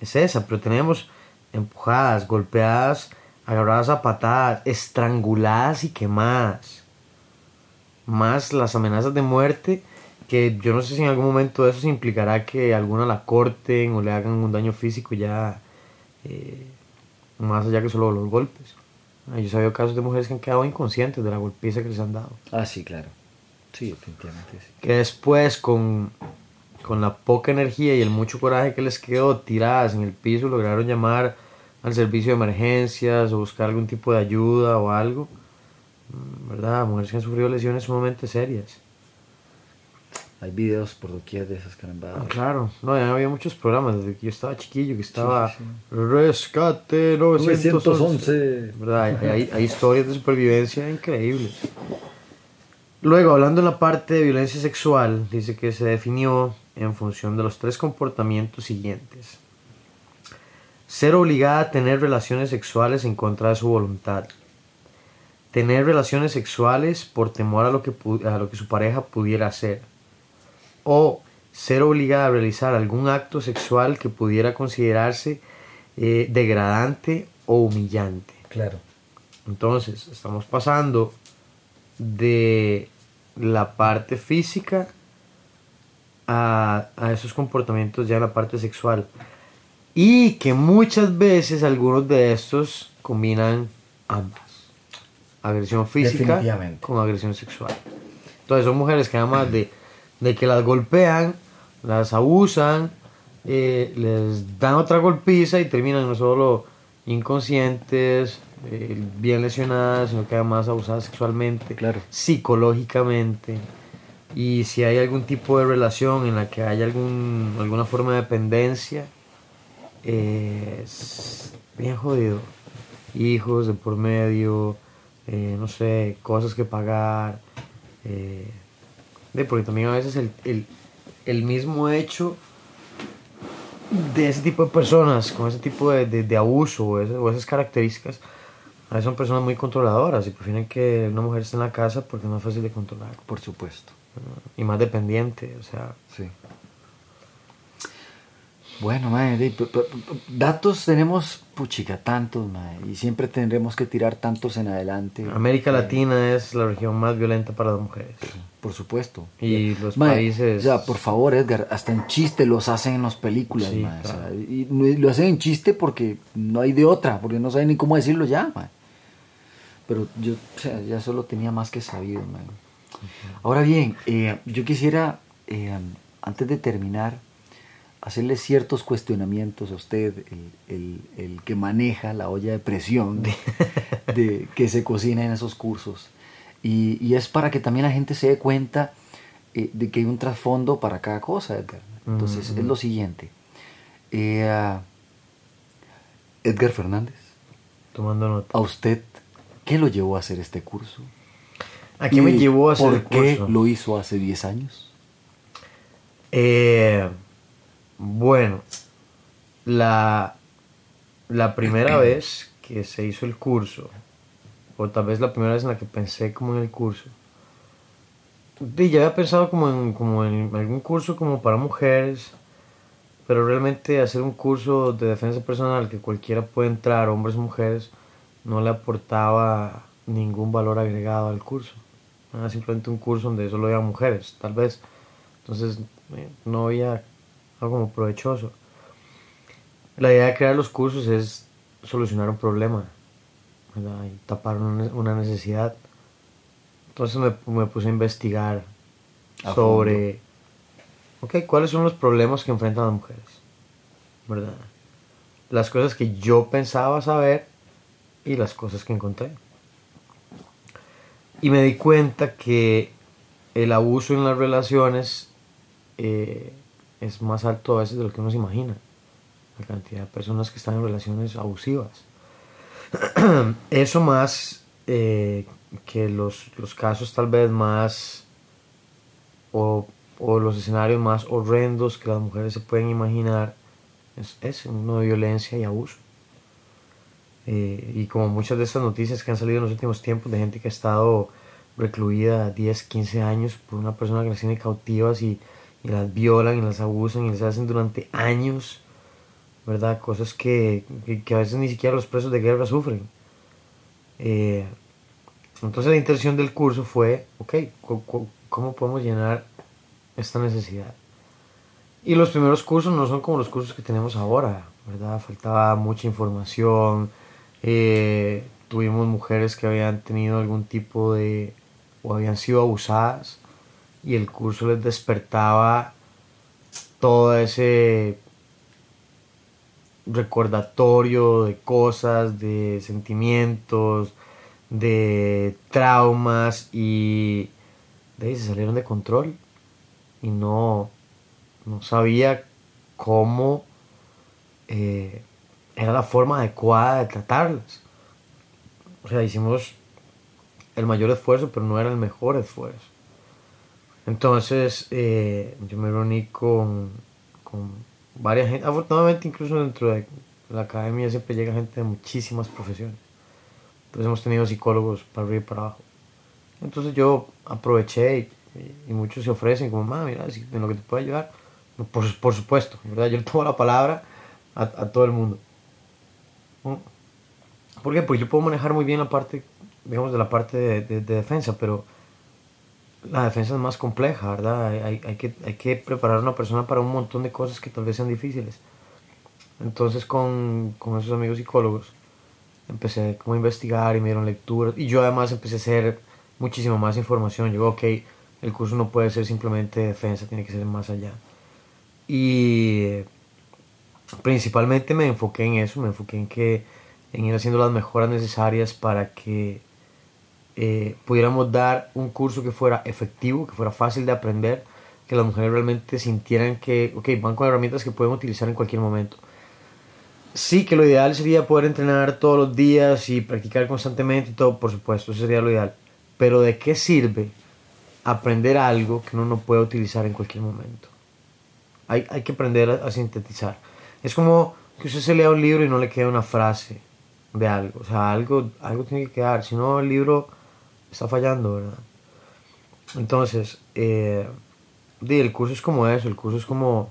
es esa, pero tenemos empujadas, golpeadas, agarradas a patadas, estranguladas y quemadas. Más las amenazas de muerte, que yo no sé si en algún momento eso se implicará que alguna la corten o le hagan un daño físico ya eh, más allá que solo los golpes. Ah, Yo he sabido casos de mujeres que han quedado inconscientes de la golpiza que les han dado. Ah, sí, claro. Sí, definitivamente sí. Que después, con, con la poca energía y el mucho coraje que les quedó tiradas en el piso, lograron llamar al servicio de emergencias o buscar algún tipo de ayuda o algo. ¿Verdad? Mujeres que han sufrido lesiones sumamente serias. Hay videos por doquier de esas carambadas. Ah, claro, no, ya había muchos programas desde que yo estaba chiquillo que estaba sí, Rescate 911. 911. ¿Verdad? Hay, hay- hay historias de supervivencia increíbles. Luego, hablando de la parte de violencia sexual, dice que se definió en función de los tres comportamientos siguientes. Ser obligada a tener relaciones sexuales en contra de su voluntad. Tener relaciones sexuales por temor a lo que, a lo que su pareja pudiera hacer o ser obligada a realizar algún acto sexual que pudiera considerarse eh, degradante o humillante. Claro. Entonces, estamos pasando de la parte física a, a esos comportamientos ya en la parte sexual. Y que muchas veces algunos de estos combinan ambas. Agresión física con agresión sexual. Entonces son mujeres que además de, de que las golpean, las abusan, eh, les dan otra golpiza y terminan no solo inconscientes, eh, bien lesionadas, sino que además abusadas sexualmente, Claro. psicológicamente. Y si hay algún tipo de relación en la que haya algún, alguna forma de dependencia, eh, es bien jodido. Hijos de por medio, eh, no sé, cosas que pagar. eh, de, porque también a veces el, el- el mismo hecho de ese tipo de personas, con ese tipo de, de- de abuso o, ese- o esas características, a veces son personas muy controladoras y prefieren que una mujer esté en la casa porque es más fácil de controlar Por supuesto. y más dependiente, o sea, Sí. Bueno, p- datos tenemos, puchica, tantos, mae, y siempre tendremos que tirar tantos en adelante. América Latina es la región más violenta para las mujeres. Por supuesto. Y los Mae, países... Sea, por favor, Edgar, hasta en chiste los hacen en las películas, Sí, mae, o sea, claro. y lo hacen en chiste porque no hay de otra, porque no saben ni cómo decirlo ya, mae. Pero yo o sea, ya solo tenía más que sabido, mae. Ahora bien, eh, yo quisiera, eh, antes de terminar, hacerle ciertos cuestionamientos a usted, el, el- el que maneja la olla de presión de, de- que se cocina en esos cursos. Y, y es para que también la gente se dé cuenta eh, de que hay un trasfondo para cada cosa, Edgar. Entonces, es lo siguiente. Eh, ah, Edgar Fernández, Tomando nota. ¿a usted qué lo llevó a hacer este curso? ¿A qué me ¿Y llevó a hacer ¿Por el qué curso? lo hizo hace 10 años? Eh, bueno, la, la primera vez que se hizo el curso, o tal vez la primera vez en la que pensé como en el curso, y ya había pensado como en, como en algún curso como para mujeres, pero realmente hacer un curso de defensa personal que cualquiera puede entrar, hombres o mujeres, no le aportaba ningún valor agregado al curso. Era simplemente un curso donde solo había mujeres, tal vez. Entonces eh, no había algo como provechoso. La idea de crear los cursos es solucionar un problema ¿verdad? y tapar una, necesidad. Entonces me, me puse a investigar A sobre, cuáles son los problemas que enfrentan las mujeres, ¿verdad? Las cosas que yo pensaba saber y las cosas que encontré. Y me di cuenta que el abuso en las relaciones eh, es más alto a veces de lo que uno se imagina. La cantidad de personas que están en relaciones abusivas. Eso más eh, que los, los casos tal vez más o, o los escenarios más horrendos que las mujeres se pueden imaginar es, es uno de violencia y abuso. Eh, y como muchas de estas noticias que han salido en los últimos tiempos de gente que ha estado recluida 10, 15 años por una persona que las tiene cautivas y, y las violan y las abusan y les hacen durante años, ¿verdad? Cosas que, que, a veces ni siquiera los presos de guerra sufren. Eh, entonces la intención del curso fue, ok, ¿cómo podemos llenar esta necesidad? Y los primeros cursos no son como los cursos que tenemos ahora, ¿verdad? Faltaba mucha información, eh, tuvimos mujeres que habían tenido algún tipo de, o habían sido abusadas, y el curso les despertaba todo ese recordatorio de cosas, de sentimientos, de traumas y de ahí se salieron de control y no, no sabía cómo eh, era la forma adecuada de tratarlas. O sea, hicimos el mayor esfuerzo, pero no era el mejor esfuerzo. Entonces, eh, yo me reuní con, con varias gente. Afortunadamente, incluso dentro de la academia siempre llega gente de muchísimas profesiones. Entonces, hemos tenido psicólogos para arriba y para abajo. Entonces, yo aproveché y, muchos se ofrecen, como, "Ma, mira, si en lo que te puedo ayudar. Por, por supuesto, ¿verdad? Yo le tomo la palabra a, a todo el mundo. ¿Por qué? Porque yo puedo manejar muy bien la parte, digamos, de la parte de defensa, pero la defensa es más compleja, ¿verdad? Hay, hay- que, hay que preparar a una persona para un montón de cosas que tal vez sean difíciles. Entonces con, con esos amigos psicólogos empecé como a investigar y me dieron lecturas y yo además empecé a hacer muchísima más información. Yo, ok, el curso no puede ser simplemente defensa, tiene que ser más allá. Y principalmente me enfoqué en eso, me enfoqué en que en ir haciendo las mejoras necesarias para que eh, pudiéramos dar un curso que fuera efectivo, que fuera fácil de aprender, que las mujeres realmente sintieran que, ok, van con herramientas que pueden utilizar en cualquier momento. Sí, que lo ideal sería poder entrenar todos los días y practicar constantemente y todo, por supuesto, eso sería lo ideal. Pero ¿de qué sirve aprender algo que uno no puede utilizar en cualquier momento? Hay, hay que aprender a, a sintetizar. Es como que usted se lea un libro y no le queda una frase de algo. O sea, algo, algo tiene que quedar. Si no, el libro está fallando, ¿verdad? Entonces, eh, el curso es como eso. El curso es como,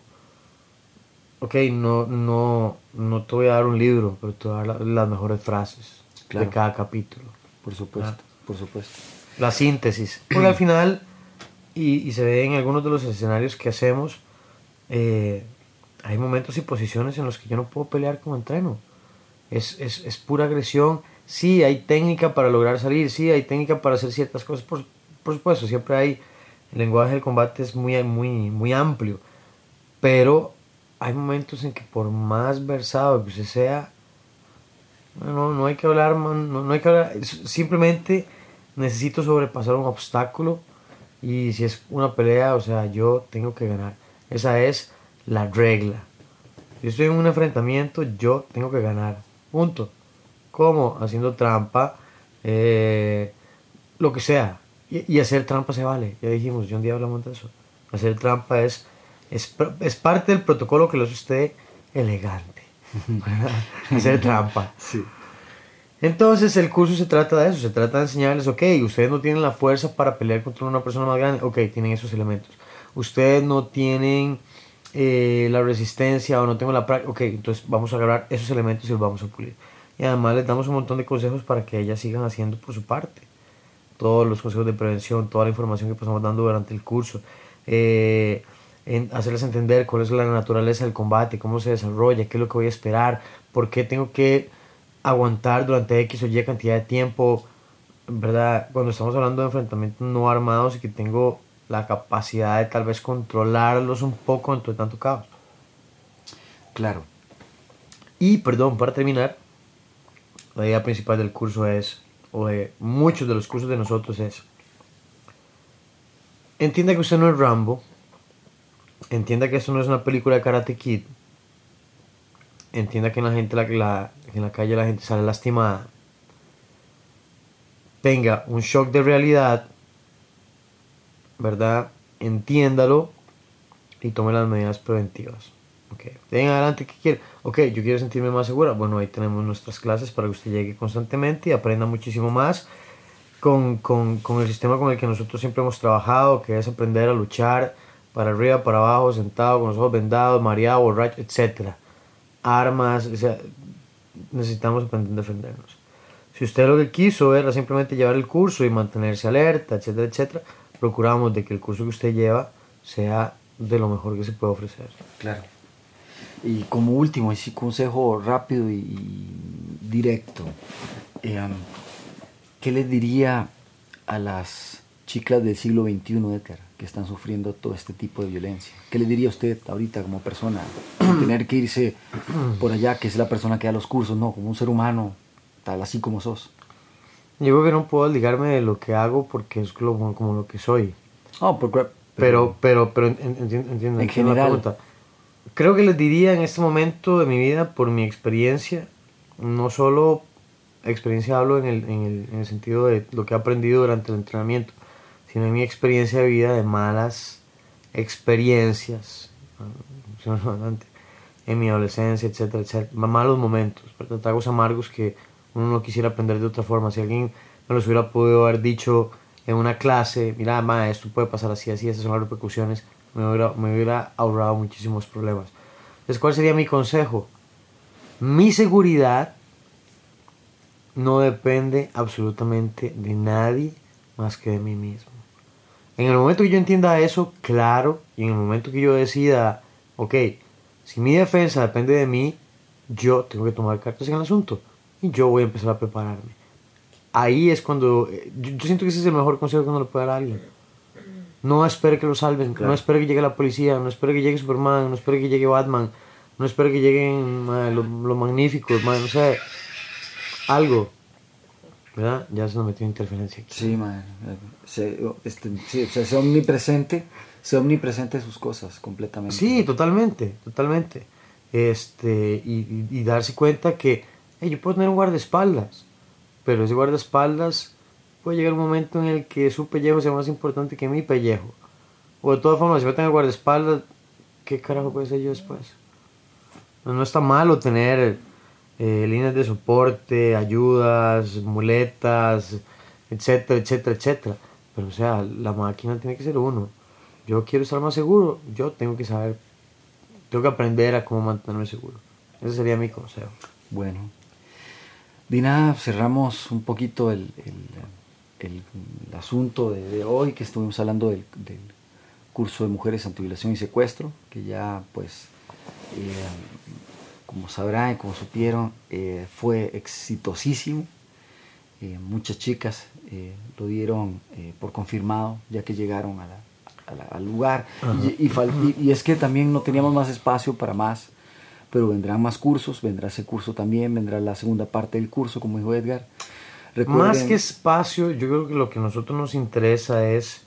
ok, no, no, no te voy a dar un libro, pero te voy a dar la- las mejores frases Claro. de cada capítulo. Por supuesto, Ah. por supuesto. La síntesis. Porque al final, y, y se ve en algunos de los escenarios que hacemos, eh, hay momentos y posiciones en los que yo no puedo pelear como entreno. Es, es, es pura agresión. Sí, hay técnica para lograr salir, sí, hay técnica para hacer ciertas cosas, por, por supuesto, siempre hay, el lenguaje del combate es muy, muy, muy amplio, pero hay momentos en que por más versado que usted sea, no, no hay que hablar, no, no hay que hablar, simplemente necesito sobrepasar un obstáculo y si es una pelea, o sea, yo tengo que ganar. Esa es la regla. Si estoy en un enfrentamiento, yo tengo que ganar. Punto. ¿Cómo? Haciendo trampa, eh, lo que sea. Y, y hacer trampa se vale. Ya dijimos, yo un día hablamos de eso. Hacer trampa es, es, es parte del protocolo que lo hace usted elegante. hacer trampa. Sí. Entonces el curso se trata de eso, se trata de enseñarles, ok, ustedes no tienen la fuerza para pelear contra una persona más grande, ok, tienen esos elementos. Ustedes no tienen eh, la resistencia o no tengo la práctica, ok, entonces vamos a agarrar esos elementos y los vamos a pulir. Y además les damos un montón de consejos para que ellas sigan haciendo por su parte. Todos los consejos de prevención, toda la información que pasamos dando durante el curso. eh, en hacerles entender cuál es la naturaleza del combate, cómo se desarrolla, qué es lo que voy a esperar, por qué tengo que aguantar durante X o Y cantidad de tiempo ¿verdad? Cuando estamos hablando de enfrentamientos no armados y que tengo la capacidad de tal vez controlarlos un poco entre tanto caos. Claro. Y, perdón, para terminar, la idea principal del curso es, o de muchos de los cursos de nosotros es, entienda que usted no es Rambo, entienda que esto no es una película de Karate Kid, entienda que en la, gente, la, la- en la calle la gente sale lastimada, tenga un shock de realidad, ¿verdad? Entiéndalo y tome las medidas preventivas. Ok, de en adelante, ¿qué quiere? Ok, yo quiero sentirme más segura. Bueno, ahí tenemos nuestras clases para que usted llegue constantemente y aprenda muchísimo más con, con, con el sistema con el que nosotros siempre hemos trabajado, que es aprender a luchar para arriba, para abajo, sentado, con los ojos vendados, mareado, borracho, etc. Armas, o sea, necesitamos aprender a defendernos. Si usted lo que quiso era simplemente llevar el curso y mantenerse alerta, etcétera, etcétera, procuramos de que el curso que usted lleva sea de lo mejor que se puede ofrecer. Claro. Y como último, ese consejo rápido y, y directo, eh, ¿qué les diría a las chicas del siglo XXI, Edgar, que están sufriendo todo este tipo de violencia? ¿Qué le diría usted ahorita como persona? tener que irse por allá, que es la persona que da los cursos, no, como un ser humano, tal así como sos. Yo creo que no puedo ligarme de lo que hago porque es como, como lo que soy. Oh, Pero, pero, pero, en- entiendo, entiendo, En entiendo la general. pregunta. Creo que les diría en este momento de mi vida, por mi experiencia, no solo experiencia hablo en el, en el, en el sentido de lo que he aprendido durante el entrenamiento, sino en mi experiencia de vida de malas experiencias, en mi adolescencia, etcétera, etcétera, malos momentos, tragos amargos que uno no quisiera aprender de otra forma. Si alguien me los hubiera podido haber dicho en una clase, mira, ma, esto puede pasar así, así, esas son las repercusiones, me hubiera, me hubiera ahorrado muchísimos problemas. Entonces, ¿cuál sería mi consejo? Mi seguridad no depende absolutamente de nadie más que de mí mismo. En el momento que yo entienda eso, claro, y en el momento que yo decida, ok, si mi defensa depende de mí, yo tengo que tomar cartas en el asunto y yo voy a empezar a prepararme. Ahí es cuando, eh, yo, yo siento que ese es el mejor consejo que uno le puede dar a alguien. No espere que lo salven, no espere que llegue la policía, no espere que llegue Superman, no espere que llegue Batman, no espere que lleguen ma, lo, lo magnífico, ma, no sé, algo. ¿Verdad? Ya se nos metió interferencia aquí. Sí, man. Se, este, sí, o sea, omnipresente, sea omnipresente de sus cosas completamente. Sí, totalmente, totalmente. Este, y, y- y darse cuenta que hey, yo puedo tener un guardaespaldas, pero ese guardaespaldas puede llegar un momento en el que su pellejo sea más importante que mi pellejo. O de todas formas, si yo tengo guardaespaldas, ¿qué carajo puede ser yo después? No, no está malo tener eh, líneas de soporte, ayudas, muletas, etcétera, etcétera, etcétera. Pero o sea, la máquina tiene que ser uno. Yo quiero estar más seguro, yo tengo que saber, tengo que aprender a cómo mantenerme seguro. Ese sería mi consejo. Bueno. Dina, cerramos un poquito el, el- el- el asunto de, de hoy, que estuvimos hablando del, del curso de mujeres ante violación y secuestro, que ya pues, eh, como sabrán y como supieron, eh, fue exitosísimo. Eh, muchas chicas eh, lo dieron eh, por confirmado, ya que llegaron a la- a la- al lugar. Y, y y- y es que también no teníamos más espacio para más pero vendrán más cursos, vendrá ese curso también, vendrá la segunda parte del curso, como dijo Edgar. Recuerden- Más que espacio, yo creo que lo que a nosotros nos interesa es,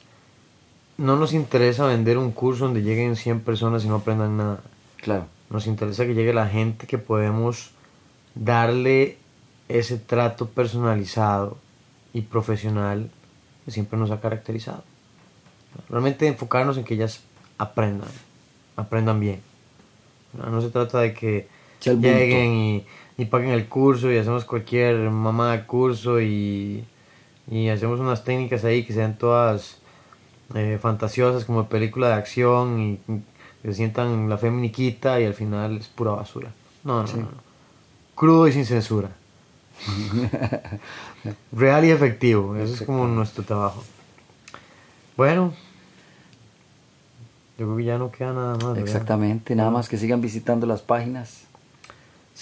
no nos interesa vender un curso donde lleguen 100 personas y no aprendan nada. Claro. Nos interesa que llegue la gente que podemos darle ese trato personalizado y profesional que siempre nos ha caracterizado. Realmente enfocarnos en que ellas aprendan, aprendan bien. No, No se trata de que Lleguen y, y paguen el curso y hacemos cualquier mamá de curso y, y hacemos unas técnicas ahí que sean todas eh, fantasiosas como película de acción y, se sientan la feminiquita y al final es pura basura. No, no, no, no. Crudo y sin censura. Real y efectivo. Eso es como nuestro trabajo. Bueno. Yo creo que ya no queda nada más. ¿verdad? Exactamente, nada más que sigan visitando las páginas.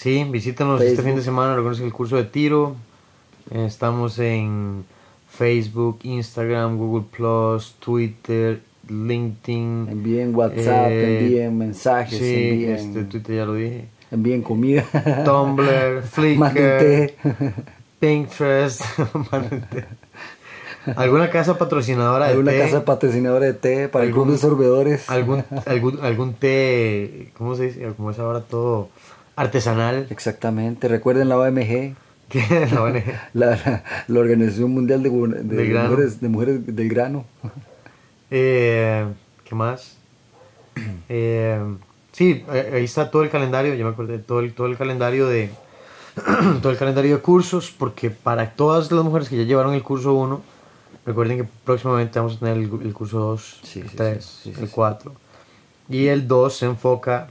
Sí, visítanos este fin de semana, recuerden el curso de tiro. Estamos en Facebook, Instagram, Google Plus, Twitter, LinkedIn. Envíen WhatsApp, eh, envíen mensajes, Sí, envíen, este, Twitter ya lo dije. envíen comida. Tumblr. Flickr, Pinterest. ¿Alguna casa patrocinadora de Alguna té? casa patrocinadora de té para ¿Algún- algunos sorbedores. algún, algún, algún té, ¿cómo se dice? Como es ahora todo artesanal. Exactamente. Recuerden la OMG, que la ONG. la, la- la Organización Mundial de, de grano. mujeres, de mujeres del grano. Eh, ¿Qué más? Eh, sí, eh, ahí está todo el calendario, ya me acordé, todo el, todo el calendario de todo el calendario de cursos, porque para todas las mujeres que ya llevaron el curso 1, recuerden que próximamente vamos a tener el, el curso 2, Sí, el sí, 3, sí, sí, el sí. 4. Y el 2 se enfoca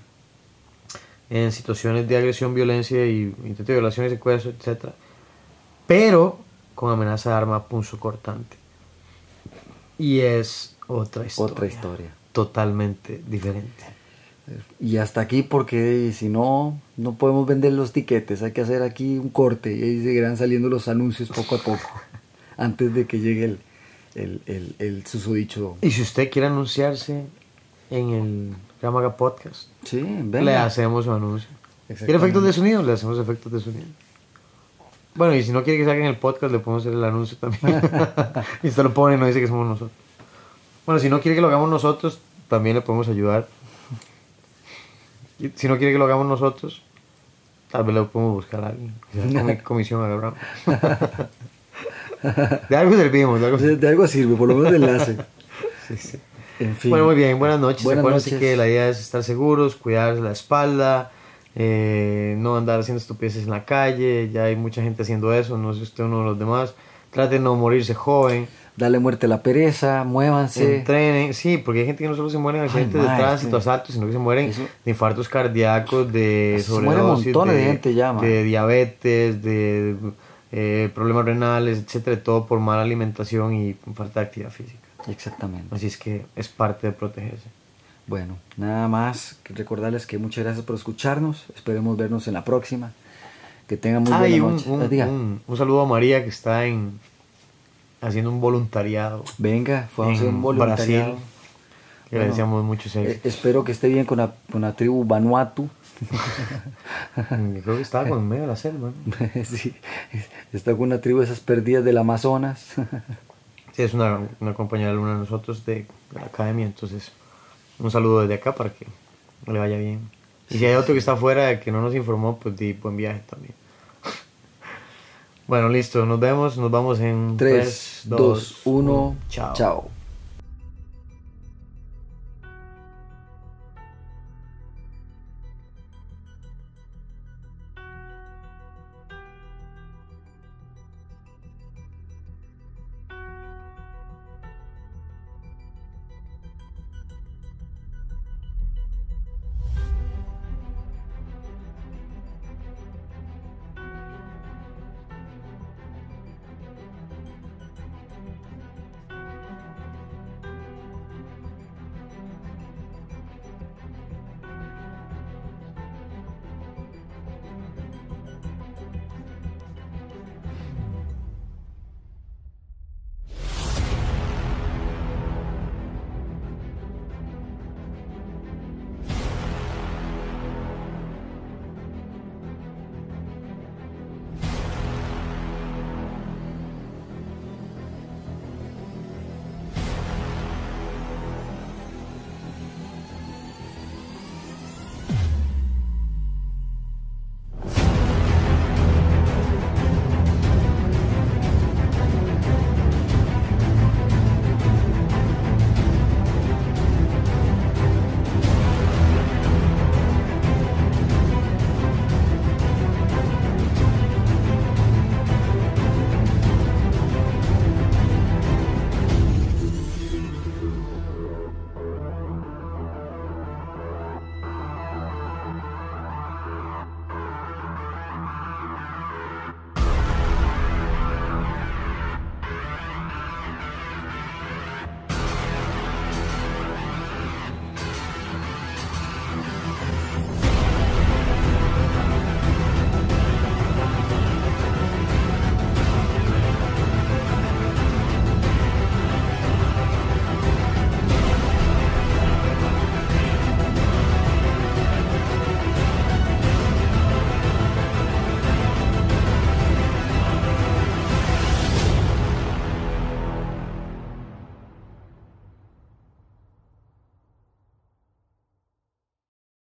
en situaciones de agresión, violencia y intento de violación y secuestro, etc. Pero con amenaza de arma punzo cortante. Y es otra historia. Otra historia. Totalmente diferente. Y hasta aquí porque si no, no podemos vender los tiquetes. Hay que hacer aquí un corte y ahí seguirán saliendo los anuncios poco a poco. antes de que llegue el, el, el, el susodicho. Y si usted quiere anunciarse en el Ramaga Podcast, Sí, venga. le hacemos su anuncio. ¿Quiere efectos de sonido? Le hacemos efectos de sonido. Bueno, y si no quiere que salga en el podcast, le podemos hacer el anuncio también. y usted lo pone y no dice que somos nosotros. Bueno, si no quiere que lo hagamos nosotros, también le podemos ayudar. Y si no quiere que lo hagamos nosotros, tal vez le podemos buscar a alguien. comisión agarramos. de algo servimos, de algo De, de algo sirve, por lo menos de enlace. Sí, sí. En fin. Bueno, muy bien, buenas noches. Buenas Acuérdense noches. que la idea es estar seguros, cuidarse la espalda, eh, no andar haciendo estupideces en la calle. Ya hay mucha gente haciendo eso, no sé usted uno de los demás. Trate de no morirse joven, Dale muerte a la pereza, muévanse. entrenen. Sí, porque hay gente que no solo se muere en accidentes de tránsito, asaltos, sino que se mueren eso- de infartos cardíacos, de Se sobredosis, montones de gente ya, de diabetes, de eh, problemas renales, etcétera, todo por mala alimentación y falta de actividad física. Exactamente. Así es que es parte de protegerse. Bueno, nada más que recordarles que muchas gracias por escucharnos. Esperemos vernos en la próxima. Que tengan muy Ah, buena un, noche. un- Ah, un- un saludo a María que está en haciendo un voluntariado Venga, fue a hacer en un voluntariado. Brasil. Bueno, deseamos muchos Eh, espero que esté bien con la, con la tribu Vanuatu. Creo que estaba con medio de la selva. ¿no? sí, está con una tribu de esas perdidas del Amazonas. Es una, una compañera de alumna de nosotros de, de la academia. Entonces, un saludo desde acá para que le vaya bien. Y si hay otro que está afuera que no nos informó, pues di buen viaje también. Bueno, listo, nos vemos, nos vamos en 3, 2, 1, Chao. chao.